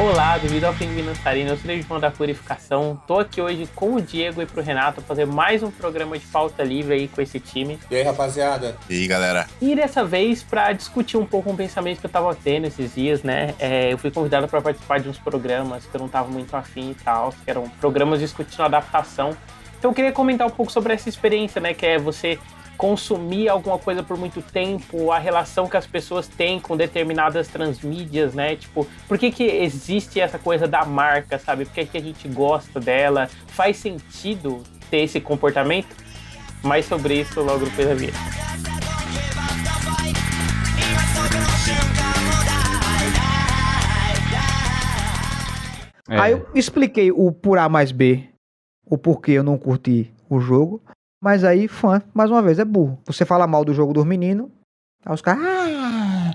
Olá, devido ao Pinguim Dançarino, eu sou o João da Purificação. Tô aqui hoje com o Diego e pro Renato fazer mais um programa de pauta livre aí com esse time. E aí, rapaziada? E aí, galera? E dessa vez, para discutir um pouco um pensamento que eu tava tendo esses dias, né? É, eu fui convidado para participar de uns programas que eu não tava muito afim e tal, que eram programas discutindo adaptação. Então eu queria comentar um pouco sobre essa experiência, né? Que é você consumir alguma coisa por muito tempo, a relação que as pessoas têm com determinadas transmídias, né? Tipo, por que, que existe essa coisa da marca, sabe? Por que, que a gente gosta dela? Faz sentido ter esse comportamento? Mais sobre isso logo depois da vida. É. Aí eu expliquei o por A mais B, o porquê eu não curti o jogo. Mas aí, fã, mais uma vez, é burro. Você fala mal do jogo dos meninos, aí os caras. Ah,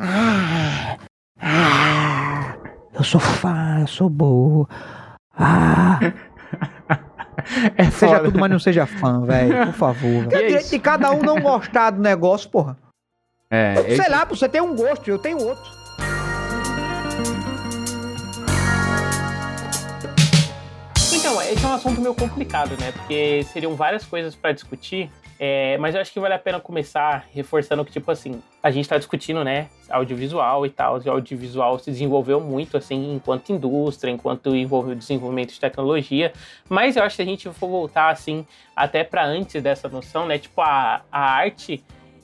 ah, ah, eu sou fã, eu sou burro. Ah. É seja foda. tudo, mas não seja fã, velho. Por favor. Tem direito de cada um não gostar do negócio, porra. É, Sei esse... lá, você tem um gosto, eu tenho outro. Então, esse é um assunto meio complicado, né? Porque seriam várias coisas para discutir, é, mas eu acho que vale a pena começar reforçando que, tipo assim, a gente está discutindo, né, audiovisual e tal, e o audiovisual se desenvolveu muito, assim, enquanto indústria, enquanto envolveu desenvolvimento de tecnologia, mas eu acho que a gente for voltar, assim, até para antes dessa noção, né, tipo, a, a arte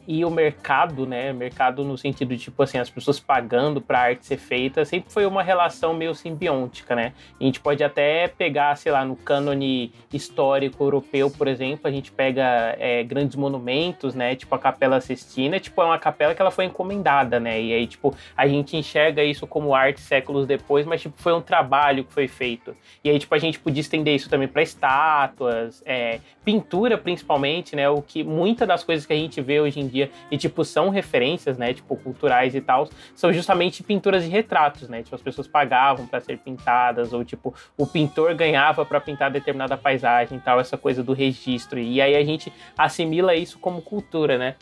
e o mercado, né? Mercado no sentido de, tipo assim, as pessoas pagando para arte ser feita, sempre foi uma relação meio simbiótica, né? a gente pode até pegar, sei lá, no cânone histórico europeu, por exemplo, a gente pega é, grandes monumentos, né? Tipo a Capela Sistina, tipo, é uma capela que ela foi encomendada, né? E aí, tipo, a gente enxerga isso como arte séculos depois, mas, tipo, foi um trabalho que foi feito. E aí, tipo, a gente podia estender isso também para estátuas, é, pintura principalmente, né? O que muitas das coisas que a gente vê hoje em dia e tipo são referências, né, tipo culturais e tal, são justamente pinturas de retratos, né? Tipo as pessoas pagavam para ser pintadas ou tipo o pintor ganhava para pintar determinada paisagem, e tal, essa coisa do registro. E aí a gente assimila isso como cultura, né?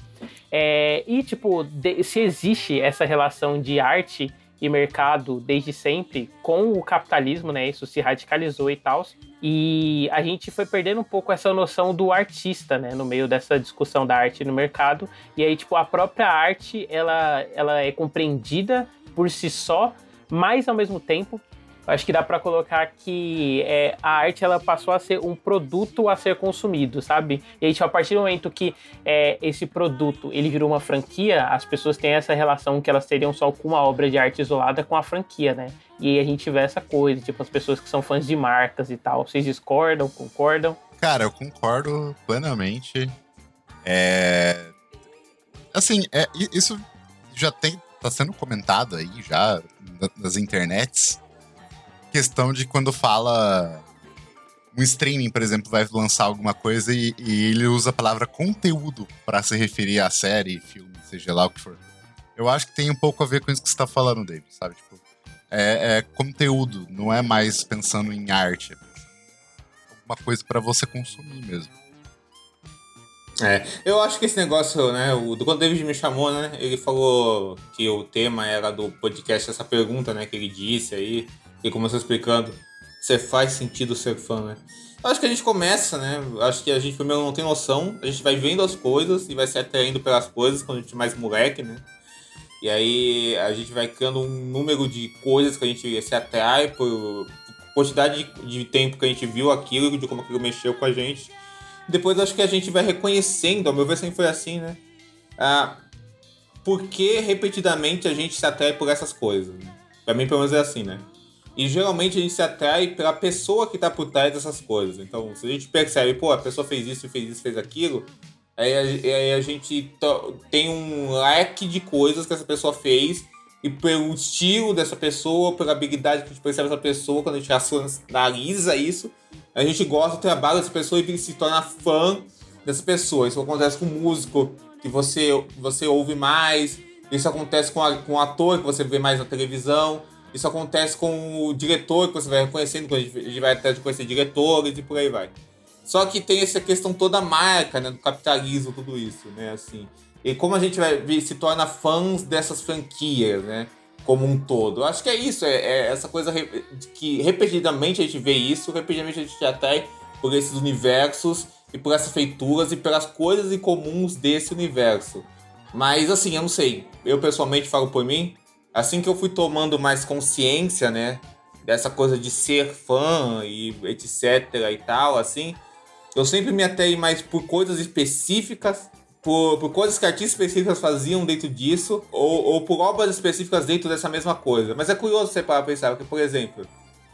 É, e tipo, de, se existe essa relação de arte e mercado desde sempre com o capitalismo, né? Isso se radicalizou e tal. E a gente foi perdendo um pouco essa noção do artista, né? No meio dessa discussão da arte no mercado. E aí, tipo, a própria arte, ela, ela é compreendida por si só, mas ao mesmo tempo acho que dá para colocar que é, a arte ela passou a ser um produto a ser consumido, sabe? E aí, tipo, a partir do momento que é, esse produto ele virou uma franquia, as pessoas têm essa relação que elas teriam só com uma obra de arte isolada com a franquia, né? E aí a gente vê essa coisa, tipo, as pessoas que são fãs de marcas e tal. Vocês discordam, concordam? Cara, eu concordo plenamente. É... Assim, é, isso já tem, tá sendo comentado aí já nas internets questão de quando fala um streaming, por exemplo, vai lançar alguma coisa e, e ele usa a palavra conteúdo para se referir à série, filme, seja lá o que for. Eu acho que tem um pouco a ver com isso que você tá falando, David, sabe? Tipo, é, é conteúdo, não é mais pensando em arte. É uma coisa para você consumir mesmo. É, eu acho que esse negócio, né, o, quando o David me chamou, né, ele falou que o tema era do podcast, essa pergunta, né, que ele disse aí, e começou explicando, você faz sentido ser fã, né? Acho que a gente começa, né? Acho que a gente primeiro não tem noção, a gente vai vendo as coisas e vai se atraindo pelas coisas quando a gente é mais moleque, né? E aí a gente vai criando um número de coisas que a gente se atrai por quantidade de, tempo que a gente viu aquilo, de como aquilo mexeu com a gente. Depois acho que a gente vai reconhecendo, ao meu ver sempre foi assim, né? Ah, por que repetidamente a gente se atrai por essas coisas? Pra mim, pelo menos é assim, né? E geralmente a gente se atrai pela pessoa que está por trás dessas coisas. Então, se a gente percebe, pô, a pessoa fez isso, fez isso, fez aquilo, aí a, aí a gente tem um leque de coisas que essa pessoa fez e pelo estilo dessa pessoa, pela habilidade que a gente percebe essa pessoa, quando a gente analisa isso, a gente gosta do trabalho dessa pessoa e se torna fã dessa pessoa. Isso acontece com músico que você, você ouve mais, isso acontece com, a, com o ator que você vê mais na televisão. Isso acontece com o diretor, que você vai reconhecendo, quando a gente vai até conhecer diretores e por aí vai. Só que tem essa questão toda marca, né, do capitalismo, tudo isso, né, assim. E como a gente vai se torna fãs dessas franquias, né? como um todo. Eu acho que é isso, é, é essa coisa que repetidamente a gente vê isso, repetidamente a gente atrai por esses universos e por essas feituras e pelas coisas incomuns desse universo. Mas assim, eu não sei, eu pessoalmente falo por mim, assim que eu fui tomando mais consciência, né, dessa coisa de ser fã e etc e tal, assim, eu sempre me atei mais por coisas específicas por, por coisas que artistas específicas faziam dentro disso, ou, ou por obras específicas dentro dessa mesma coisa. Mas é curioso você parar pensar, porque, por exemplo,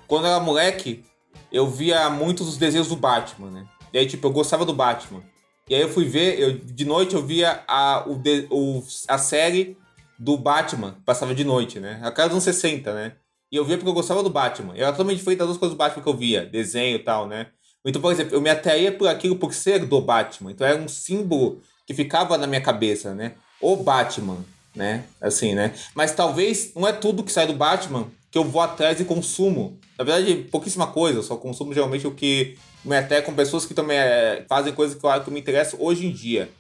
quando eu era moleque, eu via muitos dos desenhos do Batman, né? E aí, tipo, eu gostava do Batman. E aí eu fui ver, eu, de noite eu via a, o, o, a série do Batman, passava de noite, né? A casa dos 60, né? E eu via porque eu gostava do Batman. Eu era totalmente diferente das duas coisas do Batman que eu via, desenho e tal, né? Então, por exemplo, eu me atraía por aquilo por ser do Batman. Então era um símbolo que ficava na minha cabeça, né? O Batman, né? Assim, né? Mas talvez não é tudo que sai do Batman que eu vou atrás e consumo. Na verdade, pouquíssima coisa. Eu só consumo geralmente o que me atrai com pessoas que também é, fazem coisas que eu, que me interessam hoje em dia.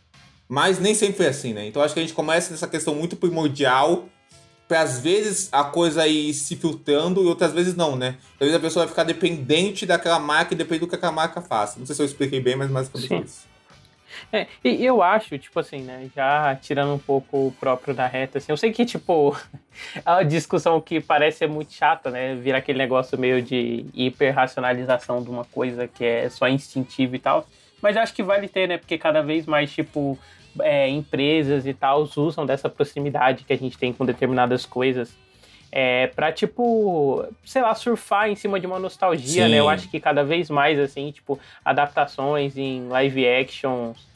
Mas nem sempre é assim, né? Então acho que a gente começa nessa questão muito primordial para às vezes a coisa ir se filtrando e outras vezes não, né? Às vezes a pessoa vai ficar dependente daquela marca e depende do que aquela marca faça. Não sei se eu expliquei bem, mas mais basicamente isso. É, e eu acho, tipo assim, né, já tirando um pouco o próprio da reta, assim, eu sei que, tipo, é uma discussão que parece ser muito chata, né, vira aquele negócio meio de hiperracionalização de uma coisa que é só instintiva e tal, mas acho que vale ter, né, porque cada vez mais, tipo, é, empresas e tal usam dessa proximidade que a gente tem com determinadas coisas é, pra, tipo, sei lá, surfar em cima de uma nostalgia, Sim. né? Eu acho que cada vez mais, assim, tipo, adaptações em live actions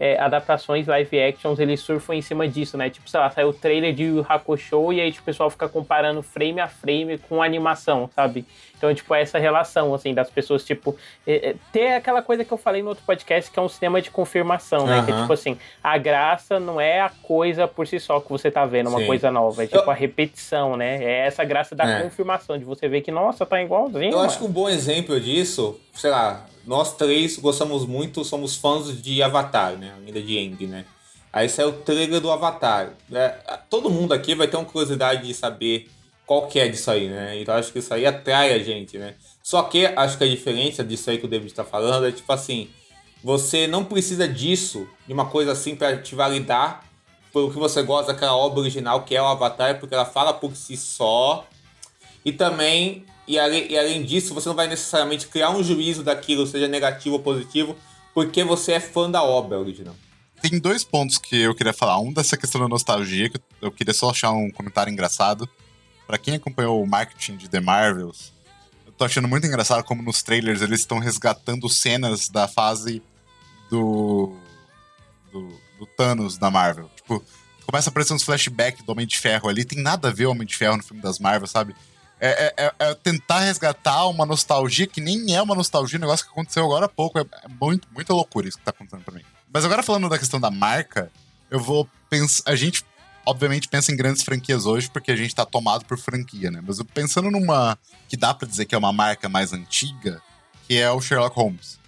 é, adaptações live actions, eles surfam em cima disso, né? Tipo, sei lá, saiu o trailer de Yu Hakusho e aí tipo, o pessoal fica comparando frame a frame com animação, sabe? Então, tipo, é essa relação, assim, das pessoas, tipo, é, é, ter aquela coisa que eu falei no outro podcast, que é um cinema de confirmação, né? Uhum. Que é tipo assim, a graça não é a coisa por si só que você tá vendo, uma Sim. coisa nova. É tipo eu... a repetição, né? É essa graça da é. confirmação, de você ver que, nossa, tá igualzinho. Eu mano. acho que um bom exemplo disso, sei lá, nós três gostamos muito, somos fãs de Avatar, né? Ainda de Eng, né? Aí saiu o trailer do Avatar. É, todo mundo aqui vai ter uma curiosidade de saber qual que é disso aí, né? Então acho que isso aí atrai a gente, né? Só que acho que a diferença disso aí que o David está falando é tipo assim, você não precisa disso, de uma coisa assim para te validar pelo que você gosta daquela obra original que é o Avatar, porque ela fala por si só. E também e e além disso, você não vai necessariamente criar um juízo daquilo, seja negativo ou positivo, porque você é fã da obra original. Tem dois pontos que eu queria falar. Um dessa questão da nostalgia, que eu queria só achar um comentário engraçado. Para quem acompanhou o marketing de The Marvels, eu tô achando muito engraçado como nos trailers eles estão resgatando cenas da fase do, do, do Thanos da Marvel. Tipo, começa a aparecer uns flashbacks do Homem de Ferro ali. Tem nada a ver o Homem de Ferro no filme das Marvel, sabe? É, é, é, é, tentar resgatar uma nostalgia que nem é uma nostalgia, um negócio que aconteceu agora há pouco. É, é muito, muita loucura isso que tá acontecendo pra mim. Mas agora falando da questão da marca, eu vou pensar. A gente, obviamente, pensa em grandes franquias hoje porque a gente tá tomado por franquia, né? Mas pensando numa que dá para dizer que é uma marca mais antiga, que é o Sherlock Holmes.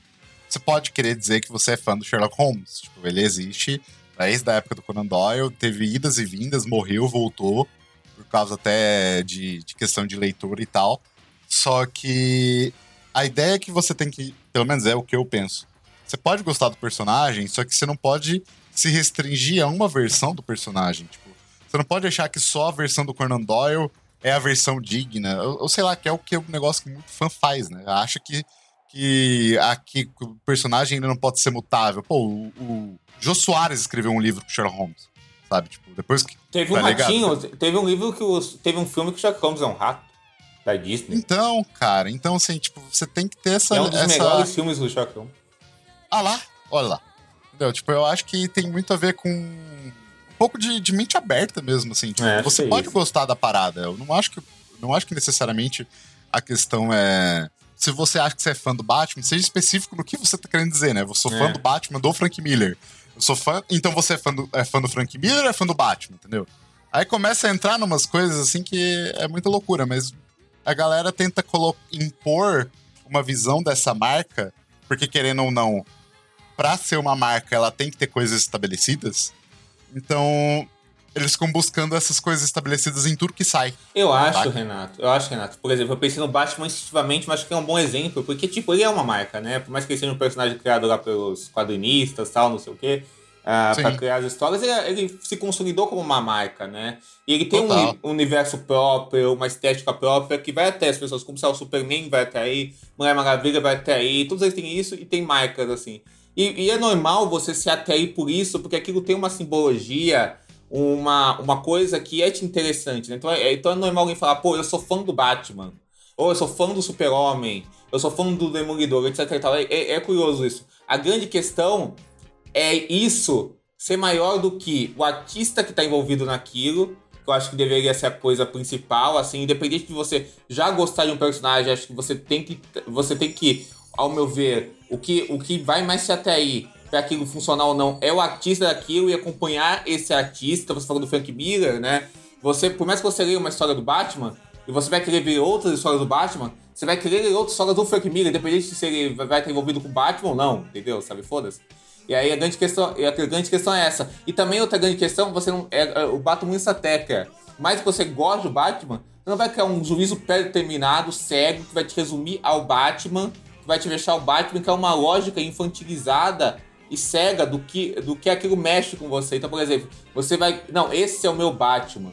Você pode querer dizer que você é fã do Sherlock Holmes. Tipo, ele existe desde a época do Conan Doyle, teve idas e vindas, morreu, voltou por causa até de, de questão de leitura e tal. Só que a ideia é que você tem que, pelo menos é o que eu penso. Você pode gostar do personagem, só que você não pode se restringir a uma versão do personagem. Tipo, você não pode achar que só a versão do Conan Doyle é a versão digna. Ou, ou sei lá, que é o que é um negócio que muito fã faz, né? Acha que, que, aqui, o personagem ainda não pode ser mutável. Pô, o, o Jô Soares escreveu um livro com Sherlock Holmes sabe? Tipo, depois que. Teve um tá ratinho, teve um livro que os, teve um filme que o Sherlock Holmes é um rato da Disney. Então, cara, então assim, tipo, você tem que ter essa. É um dos essa... melhores filmes do Sherlock Holmes. Ah lá, olha lá. Entendeu? Tipo, eu acho que tem muito a ver com pouco de, de mente aberta mesmo, assim. Tipo, é, você pode isso. gostar da parada. Eu não acho que não acho que necessariamente a questão é se você acha que você é fã do Batman, seja específico no que você tá querendo dizer, né? Eu sou é. fã do Batman do Frank Miller. Eu sou fã. Então você é fã do, é fã do Frank Miller ou é fã do Batman, entendeu? Aí começa a entrar numas coisas assim que é muita loucura, mas a galera tenta impor uma visão dessa marca, porque querendo ou não, pra ser uma marca, ela tem que ter coisas estabelecidas. Então, eles ficam buscando essas coisas estabelecidas em tudo que sai. Eu acho, Renato. Eu acho, Renato. Por exemplo, eu pensei no Batman instintivamente, mas acho que é um bom exemplo, porque, tipo, ele é uma marca, né? Por mais que ele seja um personagem criado lá pelos quadrinistas tal, não sei o quê. Uh, para criar as histórias, ele, ele, se consolidou como uma marca, né? E ele tem um, um, universo próprio, uma estética própria que vai até as pessoas, como se o Superman vai até aí, Mulher Maravilha vai até aí, todos eles têm isso e tem marcas assim. E, e é normal você se atrair por isso, porque aquilo tem uma simbologia, uma, uma coisa que é te interessante, né? Então é, então é normal alguém falar, pô, eu sou fã do Batman, ou eu sou fã do Super-Homem, eu sou fã do Demolidor, etc. É, é, é curioso isso. A grande questão é isso ser maior do que o artista que está envolvido naquilo, que eu acho que deveria ser a coisa principal, assim, independente de você já gostar de um personagem, acho que você tem que, você tem que, ao meu ver, o que, o que vai mais se atrair para aquilo funcionar ou não é o artista daquilo e acompanhar esse artista. Você falou do Frank Miller, né? Você, por mais que você leia uma história do Batman, e você vai querer ver outras histórias do Batman, você vai querer ler outras histórias do Frank Miller, independente se ele vai estar envolvido com o Batman ou não, entendeu? Sabe, foda-se. E aí a grande questão, a grande questão é essa. E também outra grande questão, você não é, é o Batman Teca. Mais que você gosta do Batman, você não vai criar um juízo pré-determinado, cego, que vai te resumir ao Batman, vai te deixar o Batman, que é uma lógica infantilizada e cega do que, do que aquilo mexe com você. Então, por exemplo, você vai. Não, esse é o meu Batman.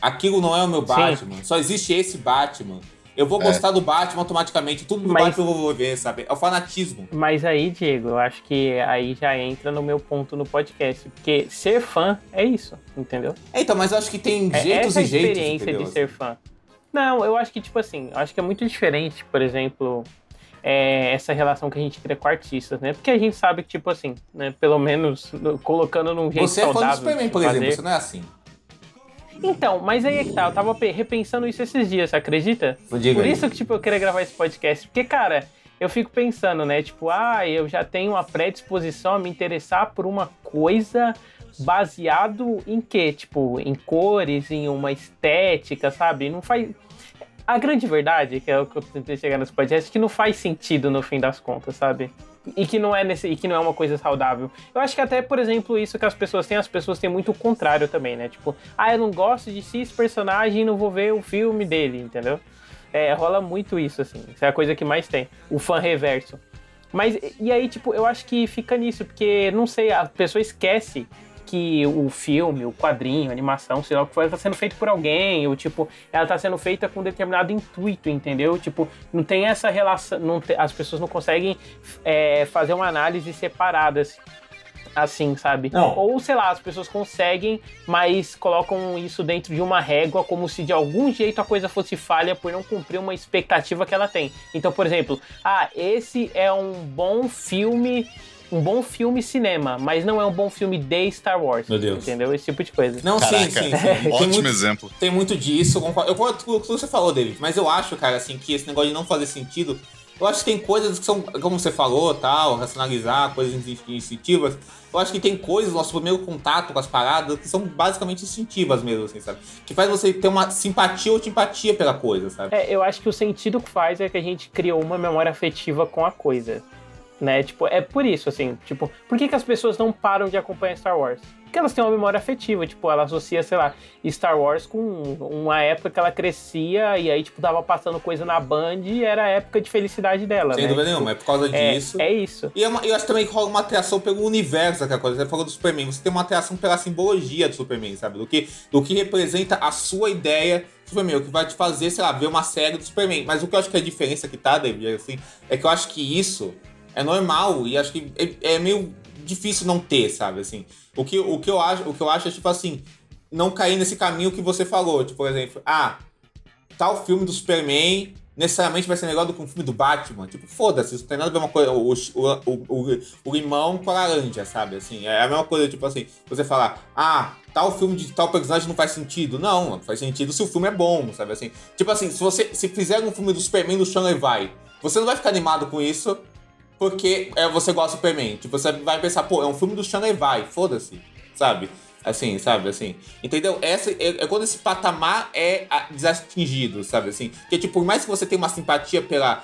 Aquilo não é o meu Batman. Sim. Só existe esse Batman. Eu vou é. gostar do Batman automaticamente, tudo do mas, Batman eu vou ver, sabe? É o fanatismo. Mas aí, Diego, eu acho que aí já entra no meu ponto no podcast. Porque ser fã é isso, entendeu? É, então, mas eu acho que tem é jeitos e jeitos. a experiência de ser fã. Não, eu acho que, tipo assim, eu acho que é muito diferente, por exemplo, é, essa relação que a gente cria com artistas, né? Porque a gente sabe que, tipo assim, né, pelo menos colocando num jeito você é fã do Superman, por fazer... exemplo, você não é assim. Então, mas aí é que tá, eu tava repensando isso esses dias, você acredita? Por isso que, tipo, eu queria gravar esse podcast. Porque, cara, eu fico pensando, né? Tipo, ah, eu já tenho uma predisposição a me interessar por uma coisa baseado em quê? Tipo, em cores, em uma estética, sabe? Não faz. A grande verdade, que é o que eu tentei chegar nesse podcast, é que não faz sentido no fim das contas, sabe? e que não é nesse, e que não é uma coisa saudável. Eu acho que até, por exemplo, isso que as pessoas têm, as pessoas têm muito o contrário também, né? Tipo, ah, eu não gosto de esse personagem, não vou ver o filme dele, entendeu? É, rola muito isso, assim. Isso é a coisa que mais tem. O fã reverso. Mas, e aí, tipo, eu acho que fica nisso, porque, não sei, a pessoa esquece que o filme, o quadrinho, a animação, sei lá o que for, está sendo feito por alguém, ou tipo, ela está sendo feita com determinado intuito, entendeu? Tipo, não tem essa relação, não te, as pessoas não conseguem é, fazer uma análise separada assim, assim, sabe? Não. Ou, sei lá, as pessoas conseguem, mas colocam isso dentro de uma régua como se de algum jeito a coisa fosse falha por não cumprir uma expectativa que ela tem. Então, por exemplo, ah, esse é um bom filme um bom filme cinema, mas não é um bom filme de Star Wars. Meu Deus. Entendeu? Esse tipo de coisa. Não, Caraca, sim, sim. sim. Ótimo muito, exemplo. Tem muito disso. Eu concordo com o que você falou, David, mas eu acho, cara, assim, que esse negócio de não fazer sentido. Eu acho que tem coisas que são, como você falou, tal, racionalizar, coisas instintivas. Eu acho que tem coisas, nosso primeiro contato com as paradas, que são basicamente instintivas mesmo, assim, sabe? Que faz você ter uma simpatia ou antipatia pela coisa, sabe? É, eu acho que o sentido que faz é que a gente criou uma memória afetiva com a coisa né? Tipo, é por isso, assim, tipo, por que, que as pessoas não param de acompanhar Star Wars? Porque elas têm uma memória afetiva, tipo, ela associa, sei lá, Star Wars com uma época que ela crescia e aí, tipo, tava passando coisa na Band e era a época de felicidade dela, Sem né? dúvida tipo, nenhuma, é por causa é, disso. É isso. E é uma, eu acho também que rola uma atração pelo universo daquela coisa. Você falou do Superman, você tem uma atração pela simbologia do Superman, sabe? Do que, do que representa a sua ideia Superman, o que vai te fazer, sei lá, ver uma série do Superman. Mas o que eu acho que é a diferença que tá, David, assim, é que eu acho que isso é normal e acho que é, é, meio difícil não ter, sabe, assim. O que, o que eu acho, o que eu acho é tipo assim, não cair nesse caminho que você falou, tipo, por exemplo, ah, tal filme do Superman necessariamente vai ser melhor do que um filme do Batman. Tipo, foda-se, isso não tem nada a ver uma coisa. O, o, o, o, limão com a laranja, sabe? Assim, é a mesma coisa, tipo assim, você falar, ah, tal filme de tal personagem não faz sentido. Não, faz sentido se o filme é bom, sabe? Assim, tipo assim, se você se fizer um filme do Superman do Sean Levi, você não vai ficar animado com isso porque é, você gosta do Superman. Tipo, você vai pensar, pô, é um filme do Sean Levi, foda-se, sabe? Assim, sabe, assim. Entendeu? Essa é, é quando esse patamar é desatingido, sabe, assim. Porque, tipo, por mais que você tenha uma simpatia pela,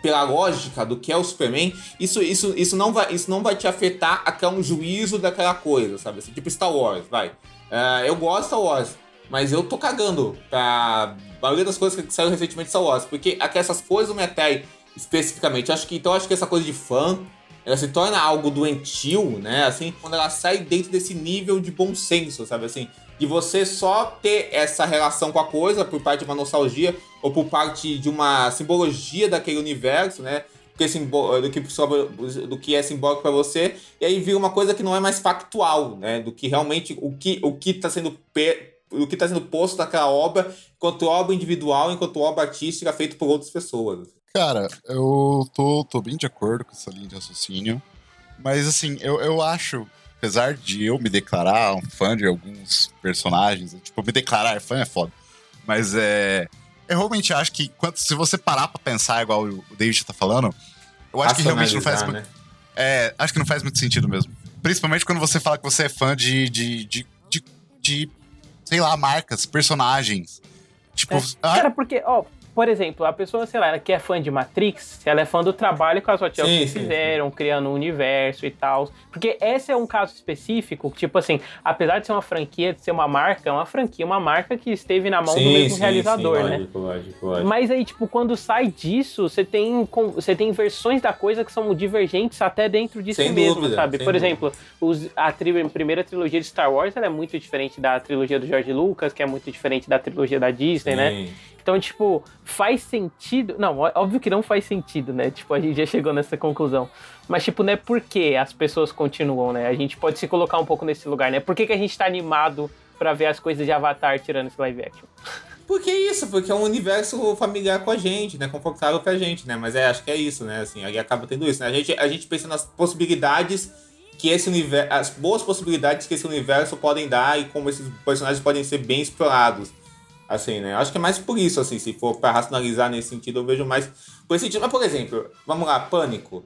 pela lógica do que é o Superman, isso, isso, isso, não, vai, isso não vai te afetar a criar um juízo daquela coisa, sabe? Assim, tipo Star Wars, vai. Uh, eu gosto de Star Wars, mas eu tô cagando pra maioria das coisas que saíram recentemente de Star Wars. Porque essas coisas do Metai, especificamente, acho que então acho que essa coisa de fã, ela se torna algo doentio, né? Assim, quando ela sai dentro desse nível de bom senso, sabe assim? De você só ter essa relação com a coisa por parte de uma nostalgia ou por parte de uma simbologia daquele universo, né? do que, do que é simbólico para você, e aí vira uma coisa que não é mais factual, né? Do que realmente o que o que está sendo o que está sendo posto naquela obra, enquanto obra individual, enquanto obra artística feita por outras pessoas. Cara, eu tô, tô bem de acordo com essa linha de raciocínio, mas assim, eu, eu acho, apesar de eu me declarar um fã de alguns personagens, tipo, me declarar fã é foda, mas é eu realmente acho que quando, se você parar pra pensar igual o David tá falando, eu acho que realmente não faz né? É, acho que não faz muito sentido mesmo. Principalmente quando você fala que você é fã de, de, de, de, de sei lá, marcas, personagens. Tipo, é. ah, Cara, porque, ó, por exemplo, a pessoa, sei lá, que é fã de Matrix, ela é fã do trabalho que as Wachowski fizeram, sim. criando um universo e tal. Porque esse é um caso específico, tipo assim, apesar de ser uma franquia, de ser uma marca, é uma franquia, uma marca que esteve na mão sim, do mesmo sim, realizador, né? Lógico, lógico, lógico. Mas aí, tipo, quando sai disso, você tem, você tem versões da coisa que são divergentes até dentro disso sem mesmo, dúvida, sabe? Por dúvida. exemplo, os, a, tri, a primeira trilogia de Star Wars é muito diferente da trilogia do George Lucas, que é muito diferente da trilogia da Disney, né? Então, tipo, faz sentido. Não, óbvio que não faz sentido, né? Tipo, a gente já chegou nessa conclusão. Mas, tipo, né, por que as pessoas continuam, né? A gente pode se colocar um pouco nesse lugar, né? Por que, que a gente tá animado para ver as coisas de Avatar tirando esse live action? Porque é isso, porque é um universo familiar com a gente, né? Confortável pra gente, né? Mas é, acho que é isso, né? Assim, aí acaba tendo isso, né? A gente, a gente pensa nas possibilidades que esse universo. As boas possibilidades que esse universo podem dar e como esses personagens podem ser bem explorados. Assim, né? Acho que é mais por isso, assim, se for para racionalizar nesse sentido, eu vejo mais por esse sentido. Mas, por exemplo, vamos lá, Pânico.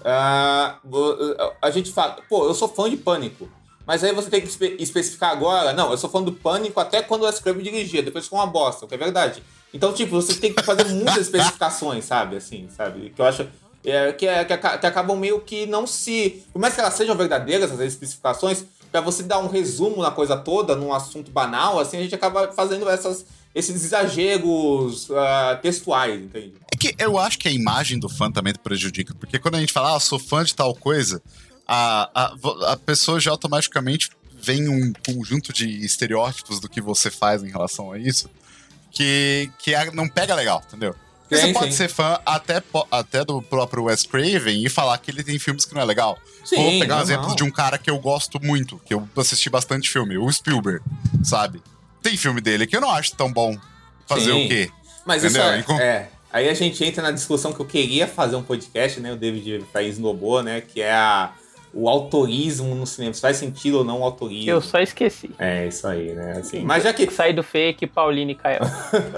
Uh, a gente fala, pô, eu sou fã de Pânico. Mas aí você tem que espe especificar agora, não, eu sou fã do Pânico até quando o Scrub dirigia, depois ficou uma bosta, que é verdade. Então, tipo, você tem que fazer muitas especificações, sabe? Assim, sabe? Que eu acho é, que, é, que, acabam meio que não se. Por mais que elas sejam verdadeiras, essas especificações, para você dar um resumo na coisa toda, num assunto banal, assim, a gente acaba fazendo essas, esses exageros uh, textuais, entende? É que eu acho que a imagem do fã também prejudica, porque quando a gente fala, ah, sou fã de tal coisa, a, a, a pessoa já automaticamente vem um conjunto de estereótipos do que você faz em relação a isso que, que não pega legal, entendeu? Sim, você pode sim. ser fã até, até do próprio Wes Craven e falar que ele tem filmes que não é legal. Sim, Vou pegar um exemplo de um cara que eu gosto muito, que eu assisti bastante filme, o Spielberg, sabe? Tem filme dele que eu não acho tão bom. Fazer o quê? Mas Entendeu? isso é, é, Aí a gente entra na discussão que eu queria fazer um podcast, né? O David Faiz Noboa, né? Que é a o autorismo no cinema. Se faz sentido ou não o autorismo. Eu só esqueci. É, isso aí, né? Assim, mas já que... Sai do fake, Pauline e Kael.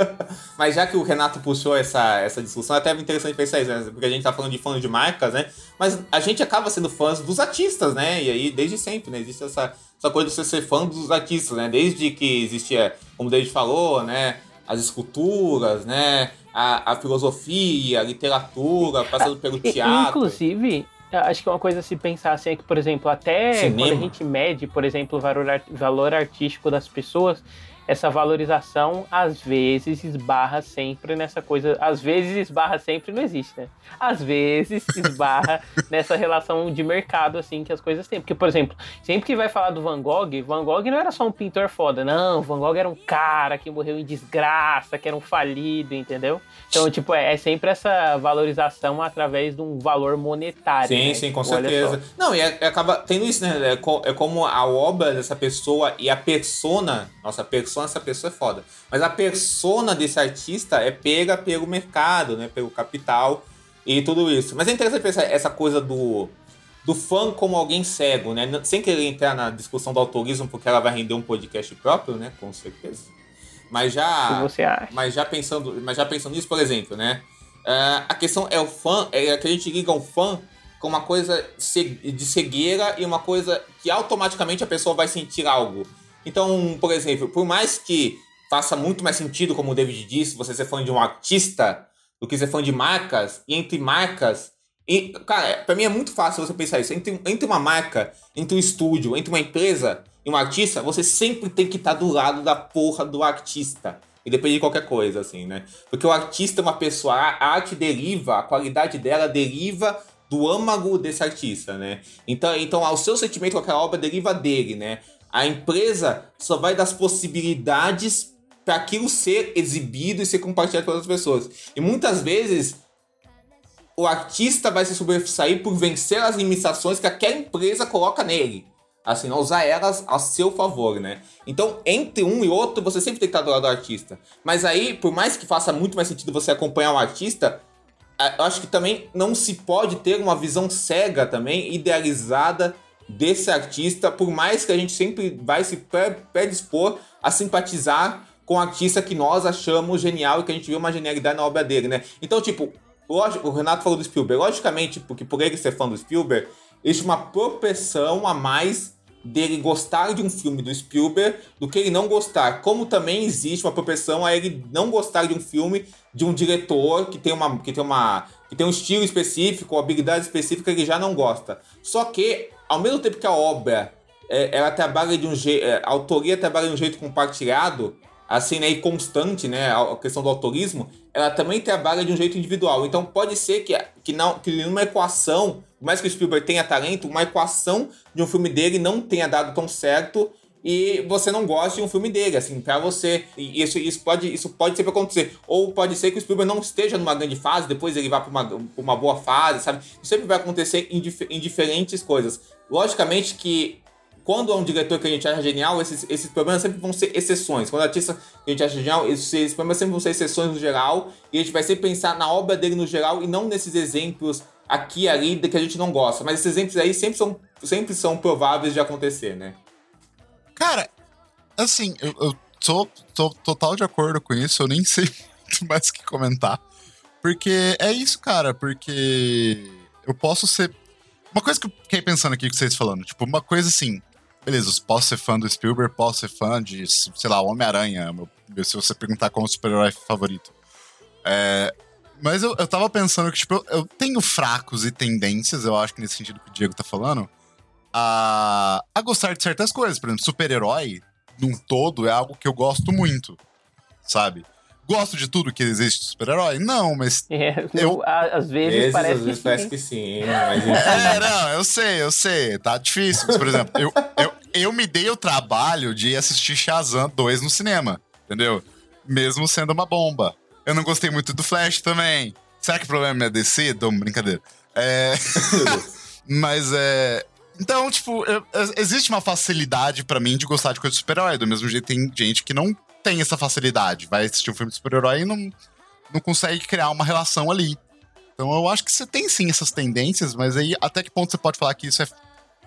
mas já que o Renato puxou essa, essa discussão, é até interessante pensar isso, né? Porque a gente tá falando de fãs de marcas, né? Mas a gente acaba sendo fãs dos artistas, né? E aí, desde sempre, né? Existe essa, essa coisa de você ser fã dos artistas, né? Desde que existia, como o David falou, né? As esculturas, né? A, a filosofia, a literatura, passando pelo teatro. Inclusive, acho que uma coisa a se pensar assim é que, por exemplo, até Cinema. quando a gente mede, por exemplo, o valor, valor artístico das pessoas, essa valorização às vezes esbarra sempre nessa coisa. Às vezes esbarra sempre não existe, né? Às vezes esbarra nessa relação de mercado, assim, que as coisas têm. Porque, por exemplo, sempre que vai falar do Van Gogh, Van Gogh não era só um pintor foda, não. Van Gogh era um cara que morreu em desgraça, que era um falido, entendeu? Então, tipo, é, é sempre essa valorização através de um valor monetário. Sim, né? sim, com certeza. Não, e é, acaba tendo isso, né? É, é como a obra dessa pessoa e a persona, nossa, persona persona, essa pessoa é foda. Mas a persona desse artista é pega pelo mercado, né? Pelo capital e tudo isso. Mas é interessante pensar essa coisa do, do fã como alguém cego, né? Sem querer entrar na discussão do autorismo, porque ela vai render um podcast próprio, né? Com certeza. Mas já. você acha? Mas já pensando, mas já pensando nisso, por exemplo, né? Uh, a questão é o fã, é que a gente liga um fã com uma coisa de cegueira e uma coisa que automaticamente a pessoa vai sentir algo. Então, por exemplo, por mais que faça muito mais sentido, como o David disse, você ser fã de um artista do que ser fã de marcas, e entre marcas. E, cara, pra mim é muito fácil você pensar isso. Entre, entre uma marca, entre um estúdio, entre uma empresa, em um artista, você sempre tem que estar tá do lado da porra do artista. Independente de qualquer coisa, assim, né? Porque o artista é uma pessoa, a arte deriva, a qualidade dela deriva do âmago desse artista, né? Então, então o seu sentimento com aquela obra deriva dele, né? A empresa só vai dar as possibilidades para aquilo ser exibido e ser compartilhado com outras pessoas. E muitas vezes o artista vai se sobressair por vencer as limitações que aquela empresa coloca nele. Assim, não usar elas a seu favor, né? Então, entre um e outro, você sempre tem que estar do lado do artista. Mas aí, por mais que faça muito mais sentido você acompanhar um artista, eu acho que também não se pode ter uma visão cega também, idealizada desse artista, por mais que a gente sempre vai se predispor a simpatizar com o artista que nós achamos genial e que a gente viu uma genialidade na obra dele, né? Então, tipo, lógico, o Renato falou do Spielberg, logicamente, porque por ele ser fã do Spielberg, existe uma propensão a mais dele gostar de um filme do Spielberg do que ele não gostar. Como também existe uma propensão a ele não gostar de um filme de um diretor que tem uma que tem uma que tem um estilo específico, habilidade específica que já não gosta. Só que ao mesmo tempo que a obra é, ela trabalha de um jeito, é, a autoria trabalha de um jeito compartilhado, assim, né, e constante, né, a questão do autorismo, ela também trabalha de um jeito individual. Então pode ser que, que, não, que numa equação, mais que o Spielberg tenha talento, uma equação de um filme dele não tenha dado tão certo e você não gosta de um filme dele, assim, para você. Isso, isso, pode, isso pode sempre acontecer. Ou pode ser que o Spielberg não esteja numa grande fase, depois ele vá para uma, uma boa fase, sabe? Isso sempre vai acontecer em, dif em diferentes coisas. Logicamente que quando é um diretor que a gente acha genial, esses, esses problemas sempre vão ser exceções. Quando é um artista que a gente acha genial, esses, esses problemas sempre vão ser exceções no geral. E a gente vai sempre pensar na obra dele no geral e não nesses exemplos aqui e ali que a gente não gosta. Mas esses exemplos aí sempre são, sempre são prováveis de acontecer, né? Cara, assim, eu, eu tô, tô total de acordo com isso. Eu nem sei muito mais o que comentar. Porque é isso, cara. Porque eu posso ser uma coisa que eu fiquei pensando aqui que vocês falando, tipo, uma coisa assim, beleza, posso ser fã do Spielberg, posso ser fã de, sei lá, Homem-Aranha, se você perguntar qual é o super-herói favorito. É, mas eu, eu tava pensando que, tipo, eu, eu, tenho fracos e tendências, eu acho que nesse sentido que o Diego tá falando, a, a gostar de certas coisas. Por exemplo, super-herói, num todo, é algo que eu gosto muito, sabe? Gosto de tudo que existe super-herói? Não, mas. É, eu, às vezes Esses, parece às vezes que parece sim. que sim, mas É, não, eu sei, eu sei. Tá difícil. Mas, por exemplo, eu, eu, eu me dei o trabalho de assistir Shazam 2 no cinema, entendeu? Mesmo sendo uma bomba. Eu não gostei muito do Flash também. Será que o problema é DC? Dou brincadeira. É. mas é. Então, tipo, eu, existe uma facilidade para mim de gostar de coisa de super-herói. Do mesmo jeito, tem gente que não tem essa facilidade. Vai assistir um filme de super-herói e não, não consegue criar uma relação ali. Então eu acho que você tem sim essas tendências, mas aí até que ponto você pode falar que isso é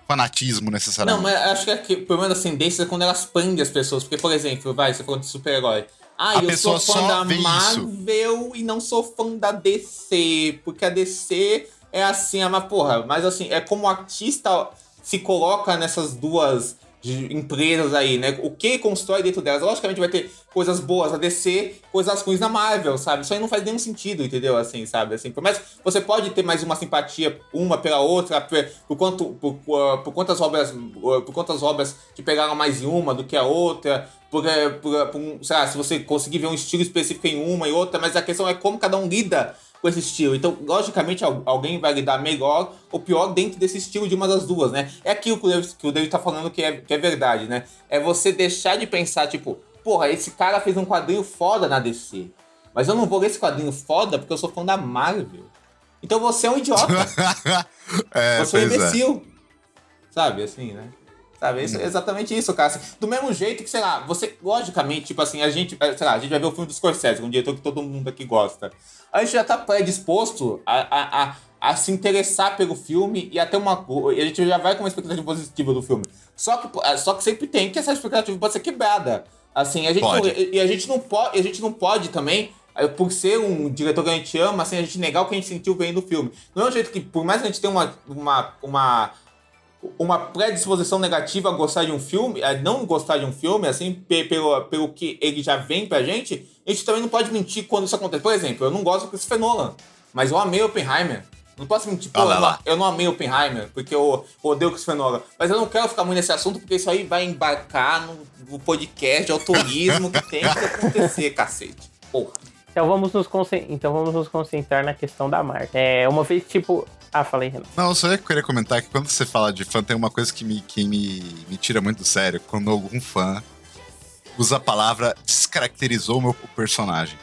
fanatismo necessariamente? Não, mas acho que, é que o problema das tendências é quando elas prendem as pessoas. Porque, por exemplo, vai, você falou de super-herói. Ah, a eu sou fã da Marvel isso. e não sou fã da DC. Porque a DC é assim, mas porra, mas assim, é como o artista se coloca nessas duas empresas aí, né? O que constrói dentro delas. Logicamente vai ter coisas boas na DC, coisas ruins na Marvel, sabe? Isso aí não faz nenhum sentido, entendeu? Assim, sabe? Assim, por mais você pode ter mais uma simpatia uma pela outra, por, quanto por, por, quantas obras por quantas obras te pegaram mais em uma do que a outra, por, por, por sei lá, se você conseguir ver um estilo específico em uma e outra, mas a questão é como cada um lida com esse estilo. Então, logicamente, alguém vai lidar melhor ou pior dentro desse estilo de uma das duas, né? É aquilo que o David, que o David tá falando que é, que é verdade, né? É você deixar de pensar, tipo, porra, esse cara fez um quadrinho foda na DC. Mas eu não vou ler esse quadrinho foda porque eu sou fã da Marvel. Então você é um idiota. é, você é um é. imbecil. É. Sabe, assim, né? Sabe? Isso, é exatamente isso, cara. Assim, do mesmo jeito que, sei lá, você, logicamente, tipo assim, a gente, sei lá, a gente vai ver o filme dos Scorsese, um diretor que todo mundo aqui gosta. A gente já tá predisposto a, a, a, a se interessar pelo filme e até uma. A gente já vai com uma expectativa positiva do filme. Só que, só que sempre tem que essa expectativa pode ser quebrada. Assim, a gente. Não, e a gente não pode, a gente não pode também por ser um diretor que a gente ama, assim, a gente negar o que a gente sentiu vendo o filme. Não é um jeito que, por mais que a gente tenha uma, uma, uma uma predisposição negativa a gostar de um filme, a não gostar de um filme, assim, pelo, pelo que ele já vem pra gente, a gente também não pode mentir quando isso acontece. Por exemplo, eu não gosto do Christopher Nolan, mas eu amei Oppenheimer. Não posso mentir, pô, eu, não, eu não amei Oppenheimer, porque eu odeio o Christopher Nolan. Mas eu não quero ficar muito nesse assunto, porque isso aí vai embarcar no, no podcast de autorismo que tem que acontecer, cacete. Porra. Então vamos, nos então vamos nos concentrar na questão da marca. É, uma vez, tipo, ah, falei, Renan. Não, só ia querer comentar que quando você fala de fã, tem uma coisa que me, que me, me tira muito do sério. Quando algum fã usa a palavra descaracterizou o meu personagem.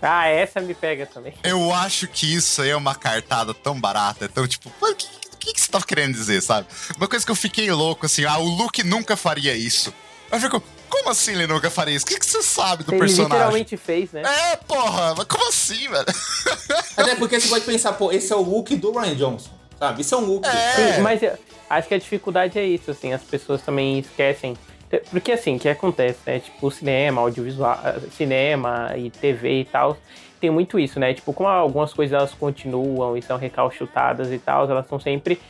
Ah, essa me pega também. Eu acho que isso aí é uma cartada tão barata, tão tipo, o que, que, que você tava querendo dizer, sabe? Uma coisa que eu fiquei louco, assim, ah, o Luke nunca faria isso. Eu fico, como assim ele nunca faria isso? O que, que você sabe do ele personagem? Ele literalmente fez, né? É, porra, mas como assim, velho? Até porque você pode pensar, pô, esse é o Luke do Ryan Johnson, sabe? Isso é um Luke. É. Sim, mas acho que a dificuldade é isso, assim, as pessoas também esquecem porque assim, o que acontece, né? Tipo, cinema, audiovisual, cinema e TV e tal, tem muito isso, né? Tipo, como algumas coisas elas continuam e são recalchutadas e tal, elas estão sempre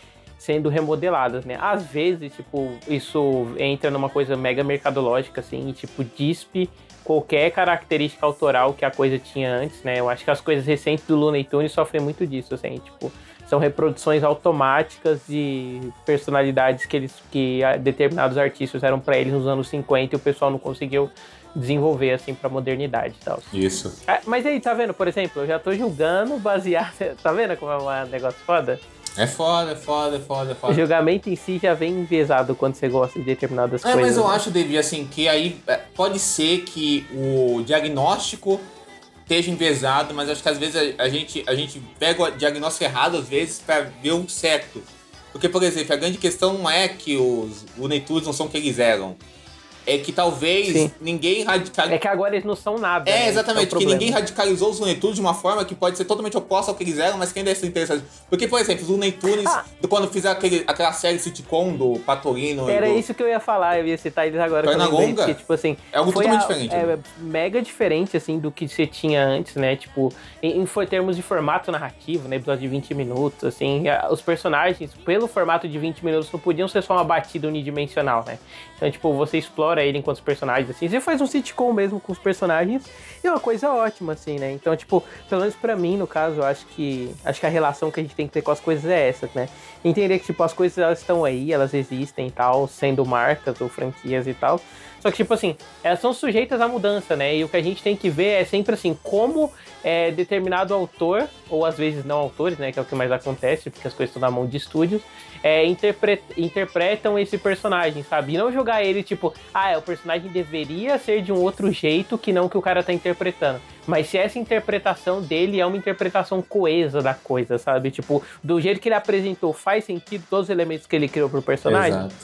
sendo remodeladas, né? Às vezes, tipo, isso entra numa coisa mega mercadológica, assim, e, tipo, dispe qualquer característica autoral que a coisa tinha antes, né? Eu acho que as coisas recentes do Looney Tunes sofrem muito disso, assim, tipo, são reproduções automáticas de personalidades que eles que determinados artistas eram para eles nos anos 50 e o pessoal não conseguiu desenvolver assim para modernidade e tal. Isso. É, mas aí, tá vendo, por exemplo, eu já tô julgando baseado, tá vendo como é um negócio foda? É foda, é foda, é foda, é foda. O julgamento em si já vem enviesado quando você gosta de determinadas é, coisas. Mas eu né? acho, David, assim, que aí é, pode ser que o diagnóstico esteja envezado, mas acho que às vezes a, a, gente, a gente pega o diagnóstico errado, às vezes, para ver o certo. Porque, por exemplo, a grande questão não é que os Looney não são o que eles eram é que talvez Sim. ninguém radicalizou. É que agora eles não são nada. É, né? exatamente, é que ninguém radicalizou os Looney Tunes de uma forma que pode ser totalmente oposta ao que eles eram, mas que ainda é interessante. Porque, por exemplo, os Looney Tunes, ah. quando fizeram aquele, aquela série sitcom do Patolino. Era do... isso que eu ia falar, eu ia citar eles agora. Perna longa. Que, tipo assim, é algo totalmente a, diferente. É né? mega diferente, assim, do que você tinha antes, né? Tipo, em, em termos de formato narrativo, né? Episódio de 20 minutos, assim, os personagens, pelo formato de 20 minutos, não podiam ser só uma batida unidimensional, né? Então, tipo, você explora ele enquanto personagens, assim. Você faz um sitcom mesmo com os personagens e é uma coisa ótima, assim, né? Então, tipo, pelo menos pra mim, no caso, eu acho que acho que a relação que a gente tem que ter com as coisas é essa, né? Entender que, tipo, as coisas elas estão aí, elas existem e tal, sendo marcas ou franquias e tal. Só que, tipo assim, elas são sujeitas à mudança, né? E o que a gente tem que ver é sempre assim, como é, determinado autor, ou às vezes não autores, né? Que é o que mais acontece, porque as coisas estão na mão de estúdios, é, interpre interpretam esse personagem, sabe? E não jogar ele tipo, ah, o personagem deveria ser de um outro jeito que não que o cara tá interpretando. Mas se essa interpretação dele é uma interpretação coesa da coisa, sabe? Tipo, do jeito que ele apresentou, faz sentido todos os elementos que ele criou pro personagem. Exato.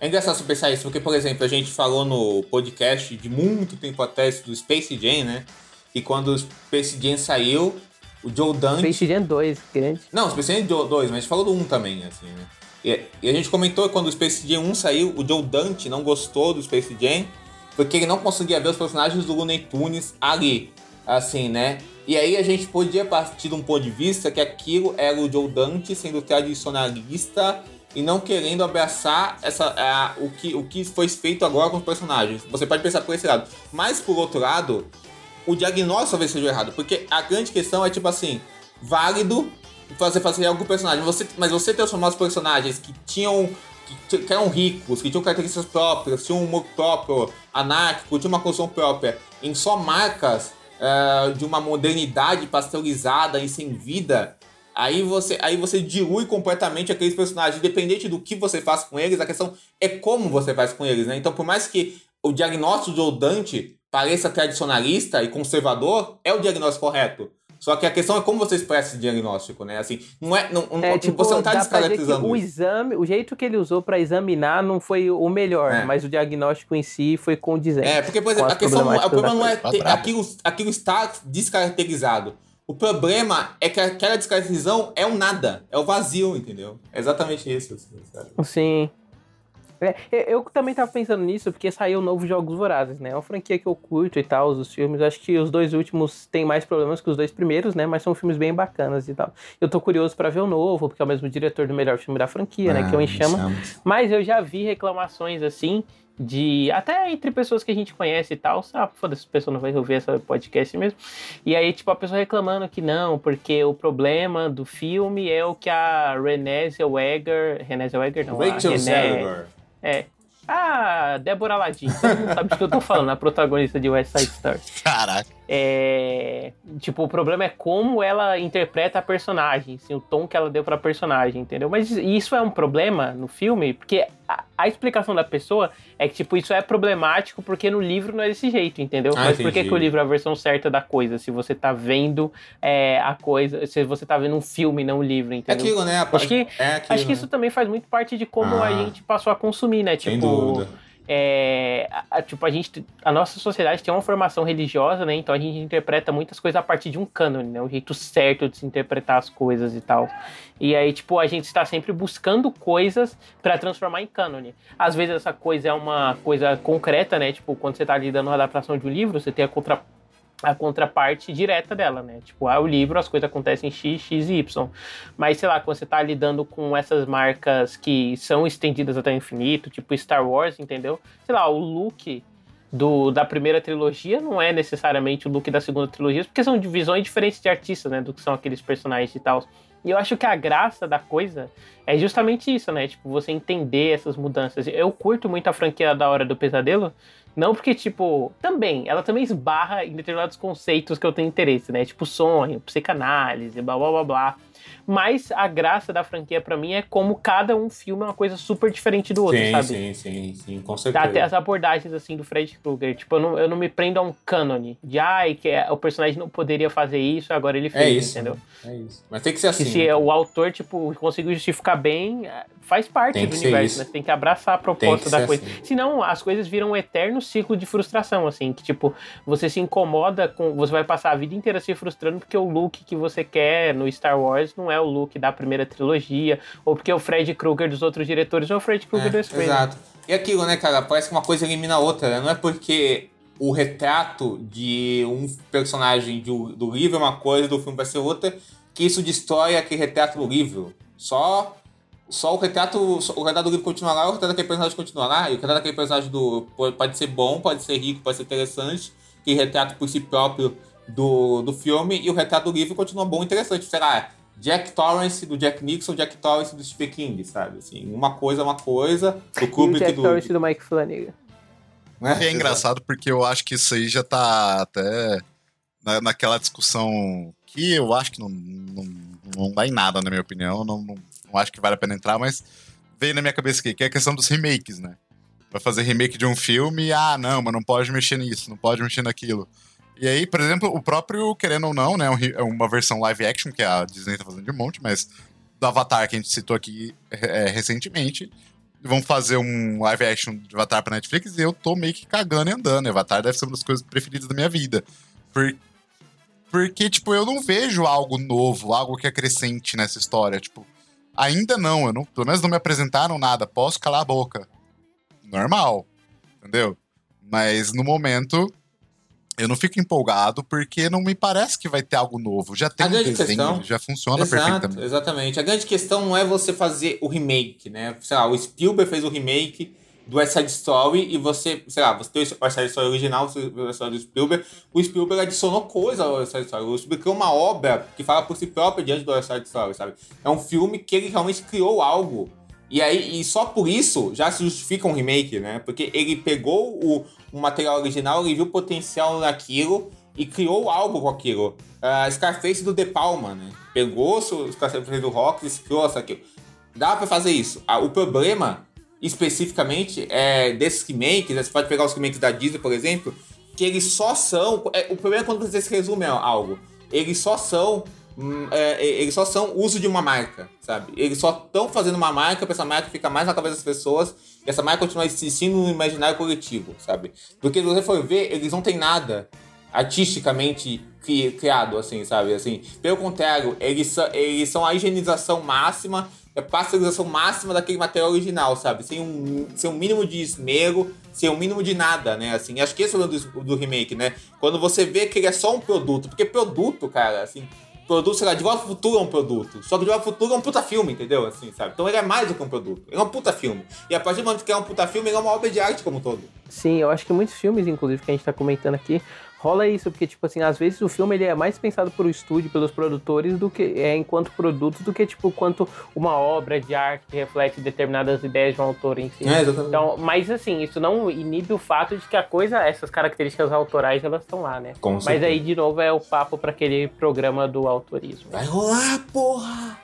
É engraçado pensar isso, porque, por exemplo, a gente falou no podcast de muito tempo atrás do Space Jam, né? E quando o Space Jam saiu, o Joe Dante... Space Jam 2, grande. Não, Space Jam 2, mas a gente falou do 1 também, assim, né? E, e a gente comentou que quando o Space Jam 1 saiu, o Joe Dante não gostou do Space Jam, porque ele não conseguia ver os personagens do Looney Tunes ali, assim, né? E aí a gente podia partir de um ponto de vista que aquilo era o Joe Dante sendo tradicionalista e não querendo abraçar essa, a, o, que, o que foi feito agora com os personagens. Você pode pensar por esse lado. Mas, por outro lado, o diagnóstico talvez seja errado. Porque a grande questão é, tipo assim, válido você fazer o personagem. Você, mas você transformar os personagens que tinham. Que, que eram ricos, que tinham características próprias, tinham um humor próprio, anárquico, tinham uma construção própria, em só marcas uh, de uma modernidade pasteurizada e sem vida, Aí você, aí você dilui completamente aqueles personagens, independente do que você faz com eles, a questão é como você faz com eles, né? Então, por mais que o diagnóstico do Dante pareça tradicionalista e conservador, é o diagnóstico correto. Só que a questão é como você expressa esse diagnóstico, né? Assim, não é, não, é, tipo, você não está descaracterizando o exame, o jeito que ele usou para examinar não foi o melhor, é. mas o diagnóstico em si foi condizente. É, porque por exemplo, a questão, o problema não é ter, aquilo, aquilo está descaracterizado. O problema é que aquela descaracterização é um nada, é o vazio, entendeu? É exatamente isso. Assim, Sim. É, eu também tava pensando nisso, porque saiu novo Jogos Vorazes, né? É uma franquia que eu curto e tal, os filmes. Acho que os dois últimos têm mais problemas que os dois primeiros, né? Mas são filmes bem bacanas e tal. Eu tô curioso para ver o novo, porque é o mesmo diretor do melhor filme da franquia, né? Que é o Enchama. Mas eu já vi reclamações assim de até entre pessoas que a gente conhece e tal, sabe? Foda-se, a pessoa não vai ouvir esse podcast mesmo. E aí, tipo, a pessoa reclamando que não, porque o problema do filme é o que a Renée Zellweger, Renée Zellweger não, Rachel a Renée, Zellweger. É. Ah, Débora. Todo mundo sabe do que eu tô falando, a protagonista de West Side Story. Caraca. É, tipo, o problema é como ela interpreta a personagem, assim, o tom que ela deu pra personagem, entendeu? Mas isso é um problema no filme, porque a, a explicação da pessoa é que, tipo, isso é problemático porque no livro não é desse jeito, entendeu? Ah, Mas por que, entendi. que o livro é a versão certa da coisa? Se você tá vendo é, a coisa, se você tá vendo um filme, não um livro, É entendeu? aquilo, né? Acho que- é aquilo, Acho que isso né? também faz muito parte de como Ah. a gente passou a consumir, né? Sem Tipo, dúvida. É, a- a- tipo, a gente, a nossa sociedade tem uma formação religiosa, né? Então a gente interpreta muitas coisas a partir de um cânone, né? O jeito certo de se interpretar as coisas e tal. E aí, tipo, a gente está sempre buscando coisas para transformar em cânone. Às vezes essa coisa é uma coisa concreta, né? Tipo, quando você tá lidando uma adaptação de um livro, você tem a contra a contraparte direta dela, né? Tipo, ah, o livro, as coisas acontecem X, X e Y. Mas, sei lá, quando você tá lidando com essas marcas que são estendidas até o infinito, tipo Star Wars, entendeu? Sei lá, o look do, da primeira trilogia não é necessariamente o look da segunda trilogia, porque são divisões diferentes de artistas, né? Do que são aqueles personagens e tal. E eu acho que a graça da coisa é justamente isso, né? Tipo, você entender essas mudanças. Eu curto muito a franquia da Hora do Pesadelo, não porque, tipo, também, ela também esbarra em determinados conceitos que eu tenho interesse, né? Tipo sonho, psicanálise, blá blá blá blá. Mas a graça da franquia pra mim é como cada um filme é uma coisa super diferente do outro, sim, sabe? sim, sim, sim, com Dá certeza. até as abordagens assim do Fred Krueger. Tipo, eu não, eu não me prendo a um cânone de ai, que é- o personagem não poderia fazer isso, agora ele fez, É isso. entendeu? É isso. Mas tem que ser assim. Que se né? o autor, tipo, conseguiu justificar bem, é, faz parte do universo, né? Você tem que abraçar a proposta da coisa. assim. Senão, as coisas viram um eterno ciclo de frustração, assim, que, tipo, você se incomoda com. Você vai passar a vida inteira se frustrando porque o look que você quer no Star Wars não é o look da primeira trilogia, ou porque o Fred Krueger dos outros diretores não é o Fred Krueger É, do Scream. Exato. E aquilo, né, cara? Parece que uma coisa elimina a outra, né? Não é porque o retrato de um personagem do, do livro é uma coisa, do filme vai ser outra, que isso destrói aquele retrato do livro. Só. Só o retrato, só o retrato do livro continua lá, o retrato daquele personagem continua lá, e o retrato daquele personagem do, pode- ser bom, pode ser rico, pode ser interessante, que retrato por si próprio do, do filme, e o retrato do livro continua bom e interessante. Sei lá, Jack Torrance do Jack Nixon, Jack Torrance do Stephen King, sabe? Assim, uma coisa é uma coisa, do E o Kubrick Jack do. Torrance do Mike Flanagan. né? E é engraçado porque eu acho que isso aí já tá até na, naquela discussão que eu acho que não, não, não dá em nada, na minha opinião. Não, não, não acho que vale a pena entrar, mas veio na minha cabeça aqui, que é a questão dos remakes, né? Vai fazer remake de um filme, ah, não, mas não pode mexer nisso, não pode mexer naquilo. E aí, por exemplo, o próprio, querendo ou não, né, um é uma versão live action, que a Disney tá fazendo de monte, mas do Avatar que a gente citou aqui é, recentemente, vão fazer um live action de Avatar pra Netflix e eu tô meio que cagando e andando. Avatar deve ser uma das coisas preferidas da minha vida. Por- Porque, tipo, eu não vejo algo novo, algo que acrescente nessa história. Tipo, ainda não, eu não, pelo menos não me apresentaram nada. Posso calar a boca. Normal. Entendeu? Mas no momento. Eu não fico empolgado porque não me parece que vai ter algo novo. Já tem A um desenho, questão- já funciona Exato, perfeitamente. exatamente. A grande questão não é você fazer o remake, né? Sei lá, o Spielberg fez o remake do West Side Story e você, sei lá, você tem o West Side Story original, você tem o West Side do Spielberg, o Spielberg adicionou coisa ao West Side Story. O Spielberg criou uma obra que fala por si própria diante do West Side Story, sabe? É um filme que ele realmente criou algo. E aí, e só por isso já se justifica um remake, né? Porque ele pegou o, o material original, ele viu o potencial naquilo e criou algo com aquilo. A Scarface do De Palma, né? Pegou o Scarface do Rock e criou isso aquilo. Dá pra fazer isso. Ah, O problema, especificamente, é desses remakes, né? você pode pegar os remakes da Disney, por exemplo, que eles só são. é, o problema é quando você se resume a algo. Eles só são. hum, é, é, eles só são uso de uma marca, sabe? Eles só estão fazendo uma marca pra essa marca ficar mais na cabeça das pessoas e essa marca continuar existindo no imaginário coletivo, sabe? Porque se você for ver, eles não têm nada artisticamente cri- criado, assim, sabe? Assim, pelo contrário, eles eles são a higienização máxima, a pasteurização máxima daquele material original, sabe? Sem um, sem um mínimo de esmero, sem um mínimo de nada, né? Assim, acho que esse é o do, do remake, né? Quando você vê que ele é só um produto, porque produto, cara, assim, produto, sei lá, De Volta Futuro é um produto. Só que De Volta Futuro é um puta filme, entendeu? Assim, sabe? Então ele é mais do que um produto. Ele é um puta filme. E a partir do momento que é um puta filme, ele é uma obra de arte como um todo. Sim, eu acho que muitos filmes, inclusive, que a gente tá comentando aqui, rola isso, porque, tipo assim, às vezes o filme ele é mais pensado por o estúdio, pelos produtores, do que é enquanto produto, do que, tipo, quanto uma obra de arte que reflete determinadas ideias de um autor em si. É, exatamente. Então, mas assim, isso não inibe o fato de que a coisa, essas características autorais, elas estão lá, né? Com mas certeza. aí, de novo, é o papo para aquele programa do autorismo. Vai rolar, porra!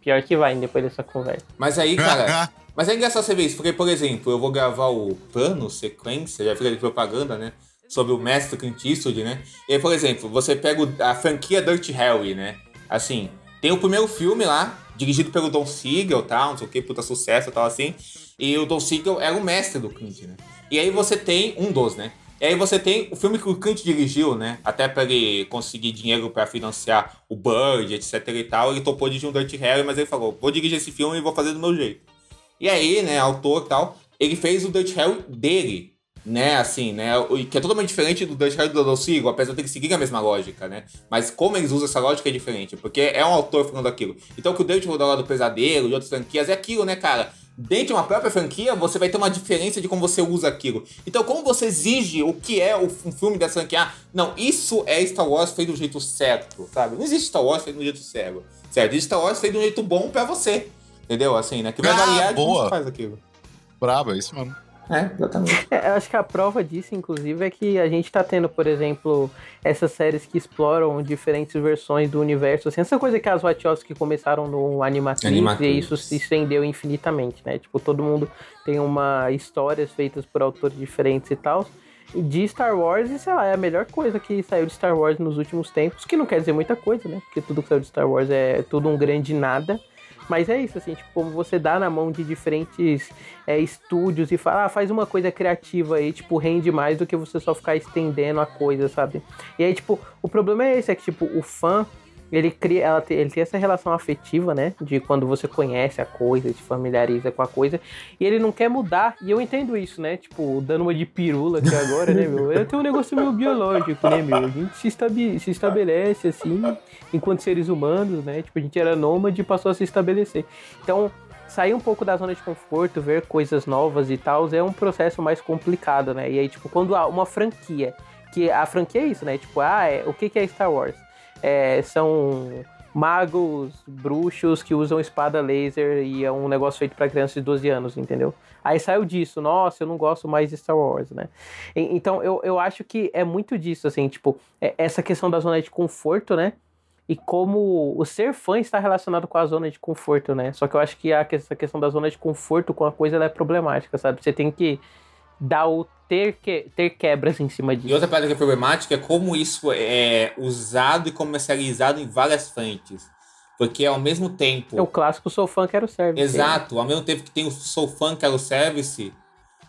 Pior que vai depois dessa conversa. Mas aí, cara. mas é engraçado você ver isso, porque, por exemplo, eu vou gravar o plano, sequência, já fica de propaganda, né? Sobre o mestre Clint Eastwood, né? E aí, por exemplo, você pega a franquia Dirty Harry, né? Assim, tem o primeiro filme lá, dirigido pelo Don Siegel tal, não sei o que, puta sucesso e tal assim. E o Don Siegel era o mestre do Clint, né? E aí você tem um dos, né? E aí você tem o filme que o Clint dirigiu, né? Até pra ele conseguir dinheiro pra financiar o Bird, etc e tal. Ele topou dirigir um Dirty Harry, mas ele falou, vou dirigir esse filme e vou fazer do meu jeito. E aí, né, autor e tal, ele fez o Dirty Harry dele, né, assim, né, que é totalmente diferente do Dirty Harry do Siegel, apesar de ele seguir a mesma lógica, né, mas como eles usam essa lógica é diferente, porque é um autor falando aquilo. Então, o que o David falou lá do Pesadelo, de outras franquias, é aquilo, né, cara, dentro de uma própria franquia, você vai ter uma diferença de como você usa aquilo. Então, como você exige o que é um filme dessa franquia? Ah, não, isso é Star Wars feito do jeito certo, sabe? Não existe Star Wars feito do jeito certo, certo? Existe Star Wars feito do jeito bom pra você. Entendeu? Assim, né? Que vai Ah, variar de como boa. você faz aquilo. Brabo, é isso mesmo. É, exatamente. É, eu acho que a prova disso, inclusive, é que a gente tá tendo, por exemplo, essas séries que exploram diferentes versões do universo. Assim, essa coisa que as Wachowski começaram no Animatrix, Animatrix. e isso se estendeu infinitamente, né? Tipo, todo mundo tem uma histórias feitas por autores diferentes e tal. E de Star Wars, e sei lá, é a melhor coisa que saiu de Star Wars nos últimos tempos, que não quer dizer muita coisa, né? Porque tudo que saiu de Star Wars é tudo um grande nada. Mas é isso, assim, tipo, como você dá na mão de diferentes é, estúdios e fala, ah, faz uma coisa criativa aí, tipo, rende mais do que você só ficar estendendo a coisa, sabe? E aí, tipo, o problema é esse, é que, tipo, o fã, ele cria, ela tem, ele tem essa relação afetiva, né? De quando você conhece a coisa, se familiariza com a coisa, e ele não quer mudar, e eu entendo isso, né? Tipo, dando uma de pirula aqui agora, né, meu? Eu tenho um negócio meio biológico, né, meu? A gente se, estabe- se estabelece, assim, enquanto seres humanos, né? Tipo, a gente era nômade e passou a se estabelecer. Então, sair um pouco da zona de conforto, ver coisas novas e tal, é um processo mais complicado, né? E aí, tipo, quando há uma franquia, que a franquia é isso, né? Tipo, ah, é, o que que é Star Wars? É, são magos, bruxos que usam espada laser e é um negócio feito pra crianças de 12 anos, entendeu? Aí saiu disso, nossa, eu não gosto mais de Star Wars, né? E- Então eu, eu acho que é muito disso, assim, tipo, é- essa questão da zona de conforto, né? E como o ser fã está relacionado com a zona de conforto, né? Só que eu acho que a, essa questão da zona de conforto com a coisa ela é problemática, sabe? Você tem que dar o ter, que, ter quebras em cima E disso. outra parada que é problemática é como isso é usado e comercializado em várias frentes. Porque ao mesmo tempo. É o clássico sou fã, quero service. Exato, ao mesmo tempo que tem o Sou Fã, Quero Service,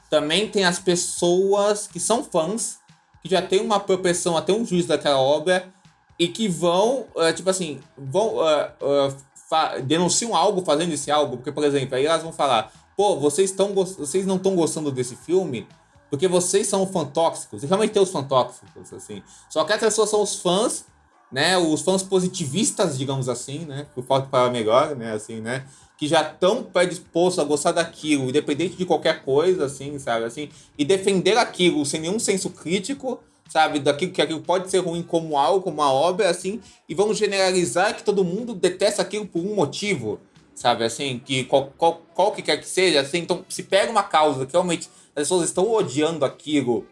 também tem as pessoas que são fãs, que já tem uma propensão a ter um juízo daquela obra e que vão, eh, tipo assim, vão fa- denunciam algo fazendo esse algo, porque, por exemplo, aí elas vão falar, pô, vocês, tão, vocês não estão gostando desse filme porque vocês são fã tóxicos, e realmente tem os fã tóxicos, assim. Só que essas pessoas são os fãs, né, os fãs positivistas, digamos assim, né, por falta palavra melhor, né, assim, né, que já estão predispostos a gostar daquilo, independente de qualquer coisa, assim, sabe, assim, e defender aquilo sem nenhum senso crítico, sabe, daquilo que aquilo pode ser ruim como algo, como uma obra, assim, e vão generalizar que todo mundo detesta aquilo por um motivo, sabe, assim, que qual, qual, qual que quer que seja, assim, então se pega uma causa que realmente as pessoas estão odiando aquilo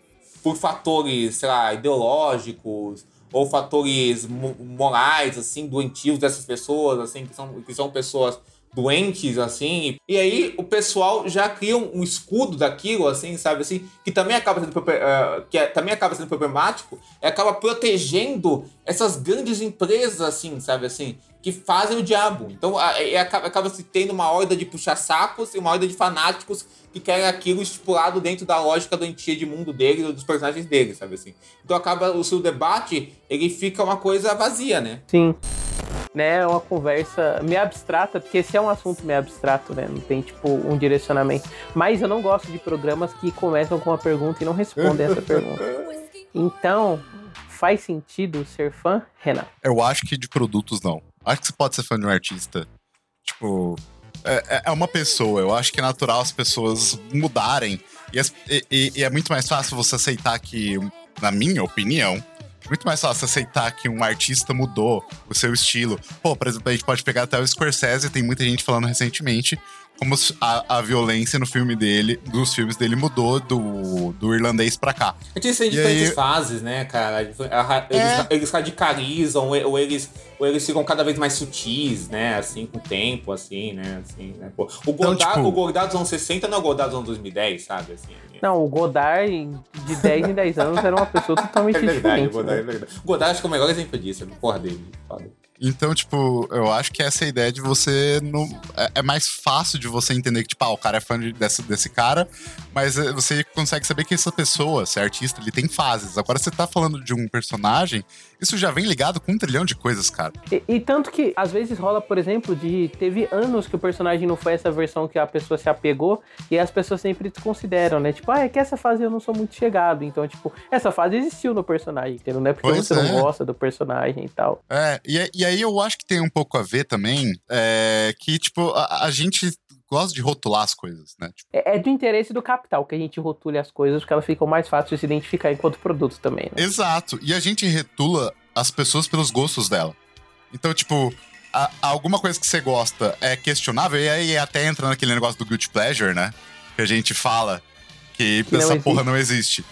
por fatores, sei lá, ideológicos ou fatores mo- morais, assim, doentios dessas pessoas, assim, que são, que são pessoas doentes, assim. E aí o pessoal já cria um, escudo daquilo, assim, sabe, assim, que também acaba sendo, eh, que é- também acaba sendo problemático, e acaba protegendo essas grandes empresas, assim, sabe, assim, que fazem o diabo. Então a- é- acaba, acaba se tendo uma horda de puxa-sacos e uma horda de fanáticos que querem aquilo estipulado dentro da lógica doentia de mundo dele, dos personagens dele, sabe assim. Então acaba o seu debate, ele fica uma coisa vazia, né? Sim. Né, é uma conversa meio abstrata, porque esse é um assunto meio abstrato, né? Não tem, tipo, um direcionamento. Mas eu não gosto de programas que começam com uma pergunta e não respondem essa pergunta. Então, faz sentido ser fã, Renan? Eu acho que de produtos não. Acho que você pode ser fã de um artista. Tipo, é, é, é uma pessoa. Eu acho que é natural as pessoas mudarem. E, as, e, e, é muito mais fácil você aceitar que, na minha opinião, muito mais fácil aceitar que um artista mudou o seu estilo. Pô, por exemplo, a gente pode pegar até o Scorsese, tem muita gente falando recentemente como a, a violência no filme dele, dos filmes dele mudou do, do irlandês pra cá. A gente tem diferentes aí... fases, né, cara? Eles, é. eles radicalizam, ou eles, ou eles ficam cada vez mais sutis, né? Assim, com o tempo, assim, né? Assim, né? Pô, o, Godard, então, tipo... o Godard dos anos 60 não é o Godard dos anos 2010, sabe? Assim, não, o Godard de 10 em 10 anos era uma pessoa totalmente é verdade, diferente. O Godard, né? é verdade. O Godard acho que é o melhor exemplo disso, é porra dele. Foda. Então, tipo, eu acho que essa é ideia de você não. É, é, mais fácil de você entender que, tipo, ah, o cara é fã de, desse, desse cara, mas eh, você consegue saber que essa pessoa, esse artista, ele tem fases. Agora, você tá falando de um personagem, isso já vem ligado com um trilhão de coisas, cara. E, e tanto que, às vezes, rola, por exemplo, de. Teve anos que o personagem não foi essa versão que a pessoa se apegou, e as pessoas sempre desconsideram, né? Tipo, ah, é que essa fase eu não sou muito chegado. Então, tipo, essa fase existiu no personagem, entendeu? Não é porque pois você é. não gosta do personagem e tal. É, e, e aí eu acho que tem um pouco a ver também, é, que, tipo, a, a gente gosta de rotular as coisas, né? Tipo... É, é, do interesse do capital que a gente rotule as coisas, porque elas ficam mais fáceis de se identificar enquanto produto também, né? Exato. E a gente retula as pessoas pelos gostos dela. Então, tipo, a, alguma coisa que você gosta é questionável, e aí até entra naquele negócio do guilty pleasure, né? Que a gente fala que, que essa porra não existe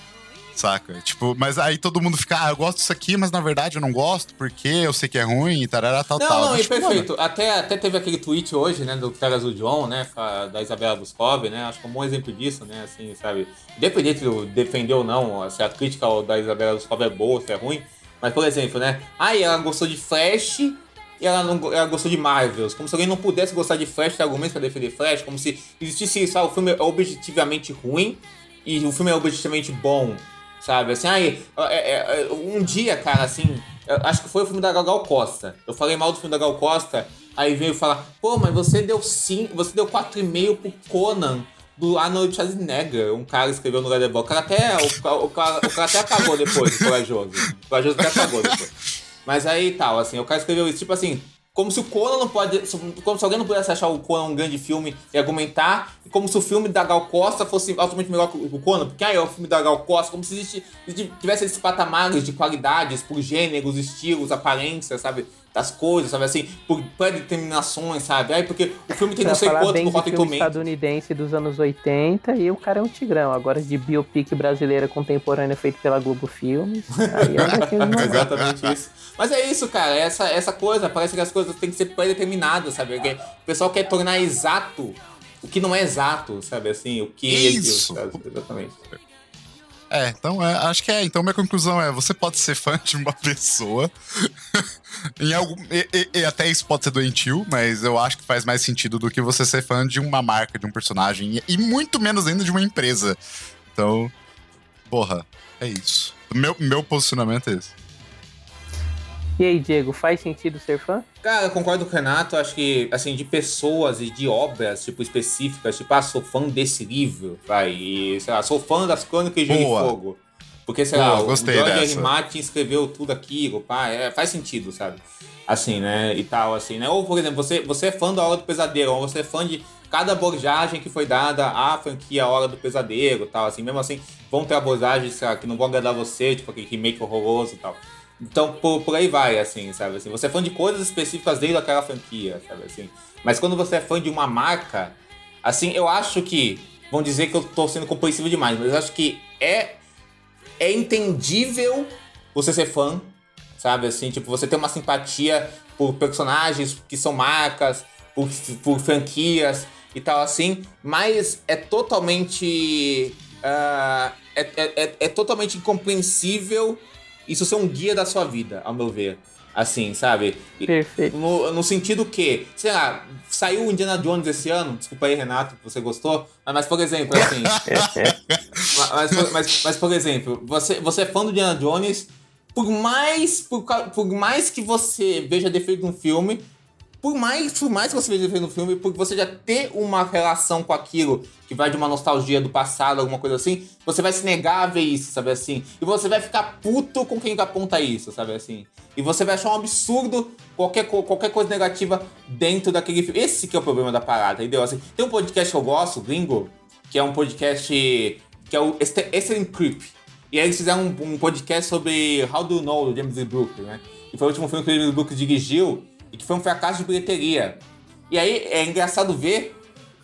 saca? Tipo, mas aí todo mundo fica, ah, eu gosto disso aqui, mas na verdade eu não gosto porque eu sei que é ruim e tarará, tal, não, tal. Não, não, tipo, perfeito. Até, até teve aquele tweet hoje, né, do Teras do John, né, da Isabela Boscov, né, acho que é um bom exemplo disso, né, assim, sabe? Independente de defender ou não, se a crítica da Isabela Boscov é boa, se é ruim, mas, por exemplo, né, aí ela gostou de Flash e ela não ela gostou de Marvels. Como se alguém não pudesse gostar de Flash, tem argumentos para defender Flash, como se existisse, sabe, o filme é objetivamente ruim e o filme é objetivamente bom. Sabe? Assim, aí, é, é, é, um dia, cara, assim, acho que foi o filme da Gal Costa. Eu falei mal do filme da Gal Costa, aí veio falar, pô, mas você deu sim, você deu 4,5 pro Conan do Arnold Schwarzenegger, um cara escreveu no Letterboxd. O cara até, o, o, cara, o cara até apagou depois, o corajoso. O corajoso até apagou depois. Mas aí tal, assim, o cara escreveu isso, tipo assim, como se o Conan não pode. Como se alguém não pudesse achar o Conan um grande filme e argumentar. Como se o filme da Gal Costa fosse altamente melhor que o Conan. Porque aí é o filme da Gal Costa. Como se existe, tivesse esses patamares de qualidades por gêneros, estilos, aparências, sabe? Das coisas, sabe assim, por predeterminações, sabe? Aí porque o filme tem não sei quanto no Rotten Tomatoes. estadunidense dos anos 80 e o cara é um tigrão. Agora de biopic brasileira contemporânea feito pela Globo Filmes. Aí é Exatamente isso. Mas é isso, cara, essa, essa coisa, parece que as coisas têm que ser predeterminadas, sabe? Porque o pessoal quer tornar exato o que não é exato, sabe assim? O que isso. é Exatamente. É, então é, acho que é. Então minha conclusão é: você pode ser fã de uma pessoa. em algum, e, e, e, até isso pode ser doentio, mas eu acho que faz mais sentido do que você ser fã de uma marca, de um personagem, e, muito menos ainda de uma empresa. Então, porra, é isso. Meu, meu posicionamento é esse. E aí, Diego, faz sentido ser fã? Cara, eu concordo com o Renato. Acho que, assim, de pessoas e de obras, tipo, específicas, tipo, ah, sou fã desse livro, vai, e, sei lá, sou fã das Crônicas de Gelo Fogo. Porque, sei Boa, lá, o George R. Martin escreveu tudo aquilo, pá, é, faz sentido, sabe? Assim, né, e tal, assim, né? Ou, por exemplo, você, você é fã da Hora do Pesadelo, ou você é fã de cada abordagem que foi dada à franquia Hora do Pesadelo, tal, assim, mesmo assim, vão ter abordagens, sei lá, que não vão agradar você, tipo, aquele remake horroroso e tal. Então, por, por aí vai, assim, sabe? Assim, você é fã de coisas específicas dentro daquela franquia, sabe? Assim, mas quando você é fã de uma marca, assim, eu acho que. Vão dizer que eu tô sendo compreensivo demais, mas eu acho que é. É entendível você ser fã, sabe? Assim, tipo, você ter uma simpatia por personagens que são marcas, por, por franquias e tal assim, mas é totalmente. Uh, é, é, é, totalmente incompreensível isso ser um guia da sua vida, ao meu ver. Assim, sabe? Perfeito. No, no sentido que, sei lá, saiu o Indiana Jones esse ano, desculpa aí, Renato, você gostou, mas, por exemplo, assim. mas, mas, mas, por exemplo, você, você é fã do Indiana Jones, por mais, por, por mais que você veja defeito num filme, por mais, por mais que você veja vendo o filme, porque você já ter uma relação com aquilo que vai de uma nostalgia do passado, alguma coisa assim, você vai se negar a ver isso, sabe assim? E você vai ficar puto com quem aponta isso, sabe assim? E você vai achar um absurdo qualquer, qualquer coisa negativa dentro daquele filme. Esse que é o problema da parada, entendeu? Assim, tem um podcast que eu gosto, Gringo, que é um podcast que é o Excellent Creep. E aí eles fizeram um, um podcast sobre How Do You Know, do James E. Brooks, né? E foi o último filme que o James Brooks dirigiu e que foi um fracasso de bilheteria. E aí é engraçado ver,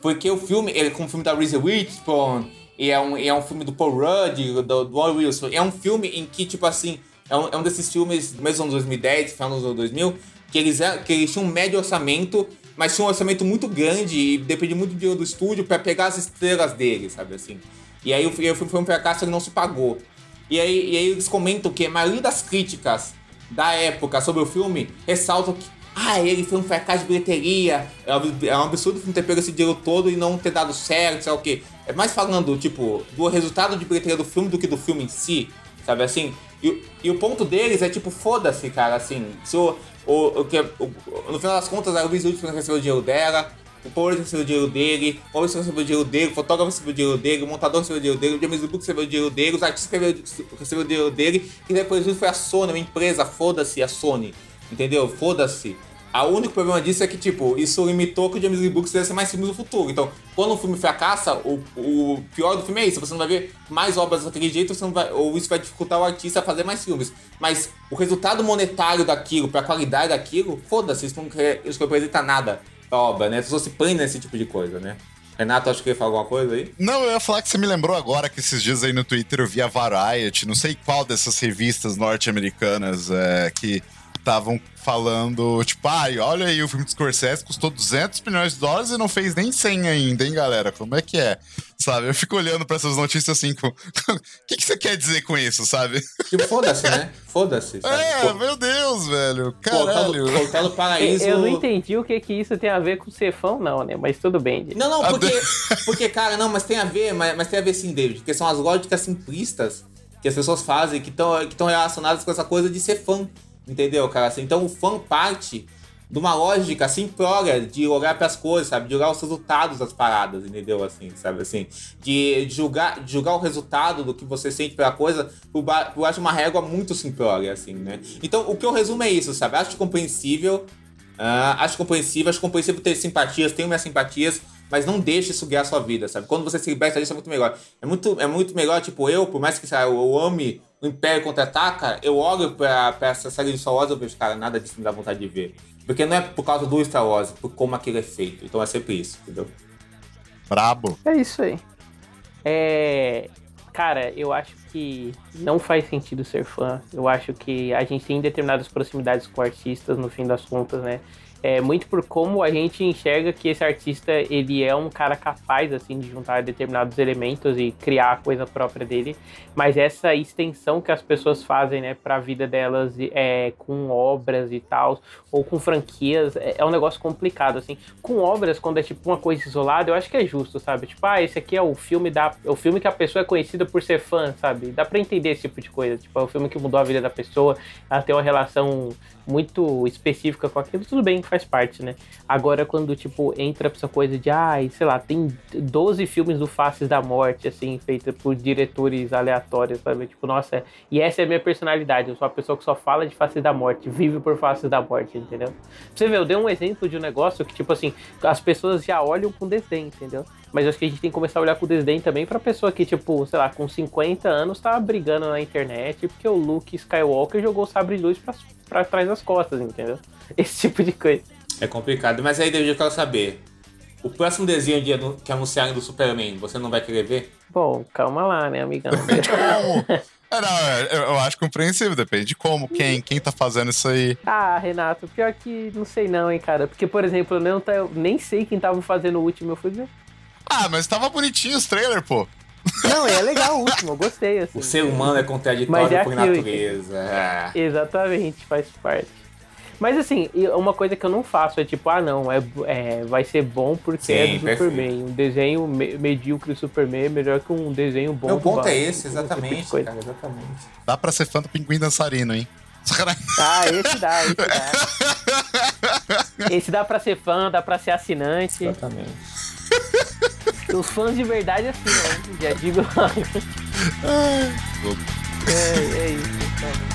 porque o filme, ele é um filme da Reese Witherspoon, e é um, e é um filme do Paul Rudd, do, Warren Wilson, é um filme em que, tipo assim, é um, é um desses filmes mesmo ano 2010, final dos anos 2000, que eles, que eles tinham um médio orçamento, mas tinha um orçamento muito grande e depende muito do do estúdio para pegar as estrelas dele, sabe assim. E aí o filme foi um fracasso que não se pagou. E aí, e aí eles comentam que a maioria das críticas da época sobre o filme ressaltam que ah, ele foi um fracasso de bilheteria, é, é um absurdo não ter pego esse dinheiro todo e não ter dado certo, sei lá o quê. É mais falando, tipo, do resultado de bilheteria do filme do que do filme em si, sabe assim? E, e o ponto deles é tipo, foda-se, cara, assim, se o, o, o, que, o, no final das contas, a Luiz Hudson recebeu o dinheiro dela, o Paul recebeu o dinheiro dele, o Paul recebeu o dinheiro dele, o fotógrafo recebeu o dinheiro dele, o montador recebeu o dinheiro dele, o James Book recebeu o dinheiro dele, os artistas recebeu o dinheiro dele, e depois foi a Sony, uma empresa, foda-se a Sony. Entendeu? Foda-se. O único problema disso é que, tipo, isso limitou que o James Lee Brooks ser mais filmes no futuro. Então, quando um filme fracassa, o, o pior do filme é isso. Você não vai ver mais obras daquele jeito, você não vai, ou isso vai dificultar o artista a fazer mais filmes. Mas o resultado monetário daquilo, pra qualidade daquilo, foda-se, isso não, isso não representa nada pra obra, né? As pessoas se prendem nesse tipo de coisa, né? Renato, acho que ia falar alguma coisa aí? Não, eu ia falar que você me lembrou agora que esses dias aí no Twitter eu vi a Variety, não sei qual dessas revistas norte-americanas é, que estavam falando, tipo, ai, olha aí, o filme de Scorsese custou 200 milhões de dólares e não fez nem 100 ainda, hein, galera? Como é que é? Sabe? Eu fico olhando para essas notícias assim, com... o que, que você quer dizer com isso, sabe? Tipo, foda-se, né? Foda-se. É, Pô, meu Deus, velho. Caralho. Voltado paraíso. Eu não entendi o que que isso tem a ver com ser fã, não, né? Mas tudo bem. Não, não, porque, porque cara, não, mas tem a ver, mas, mas tem a ver sim, David, porque são as lógicas simplistas que as pessoas fazem, que estão que relacionadas com essa coisa de ser fã. Entendeu, cara? Assim, então o fã parte de uma lógica simplória de olhar para as coisas, sabe? De olhar os resultados das paradas, entendeu? Assim, sabe? Assim, de, julgar, de julgar o resultado do que você sente pela coisa por, por acho uma régua muito simplória, assim, né? Então, o que eu resumo é isso, sabe? Acho compreensível, uh, acho compreensível, acho compreensível ter simpatias, tenho minhas simpatias, mas não deixe isso guiar a sua vida, sabe? Quando você se liberta disso é muito melhor. É muito, é muito melhor, tipo, eu, por mais que sabe, eu ame o Império Contra-Ataca, eu olho pra, pra essa série de Star Wars e vejo, cara, nada disso me dá vontade de ver. Porque não é por causa do Star Wars, é por como aquilo é feito. Então é sempre isso, entendeu? Brabo. É isso aí. É. Cara, eu acho que não faz sentido ser fã. Eu acho que a gente tem determinadas proximidades com artistas, no fim das contas, né? É muito por como a gente enxerga que esse artista ele é um cara capaz assim de juntar determinados elementos e criar a coisa própria dele, mas essa extensão que as pessoas fazem, né, para a vida delas é com obras e tal ou com franquias é, é, um negócio complicado assim. Com obras quando é tipo uma coisa isolada, eu acho que é justo, sabe? Tipo, ah, esse aqui é o filme da é o filme que a pessoa é conhecida por ser fã, sabe? Dá para entender esse tipo de coisa, tipo, é o filme que mudou a vida da pessoa, ela tem uma relação muito específica com aquilo, tudo bem, faz parte, né? Agora, quando, tipo, entra essa coisa de, ai, ah, sei lá, tem 12 filmes do Faces da Morte, assim, feita por diretores aleatórios, sabe? Tipo, nossa, e essa é a minha personalidade, eu sou a pessoa que só fala de Faces da Morte, vive por Faces da Morte, entendeu? Você vê, eu dei um exemplo de um negócio que, tipo assim, as pessoas já olham com desdém, entendeu? Mas acho que a gente tem que começar a olhar com desdém também pra pessoa que, tipo, sei lá, com 50 anos tá brigando na internet porque o Luke Skywalker jogou o sabre de luz pra, pra trás das costas, entendeu? Esse tipo de coisa. É complicado. Mas aí, David, eu quero saber. O próximo desenho de, que anunciarem do Superman, você não vai querer ver? Bom, calma lá, né, amigão? É, não, é, eu acho compreensível, depende de como, quem, quem tá fazendo isso aí. Ah, Renato, pior que não sei não, hein, cara. Porque, por exemplo, eu, não tá, eu nem sei quem tava fazendo o último, eu fui ver. Ah, mas tava bonitinho os trailers, pô. Não, é legal o último, eu gostei. Assim. O ser humano é contraditório é por natureza. É. Exatamente, faz parte. Mas assim, uma coisa que eu não faço é tipo, ah não, é, é vai ser bom porque Sim, é do perfeito. Superman. Um desenho medíocre do Superman é melhor que um desenho bom Meu ponto é esse, exatamente, tipo cara, exatamente. Dá pra ser fã do Pinguim Dançarino, hein? Ah, esse dá, esse dá. Esse dá pra ser fã, dá pra ser assinante. Exatamente. Os fãs de verdade assim, né? Já digo logo. É, é isso.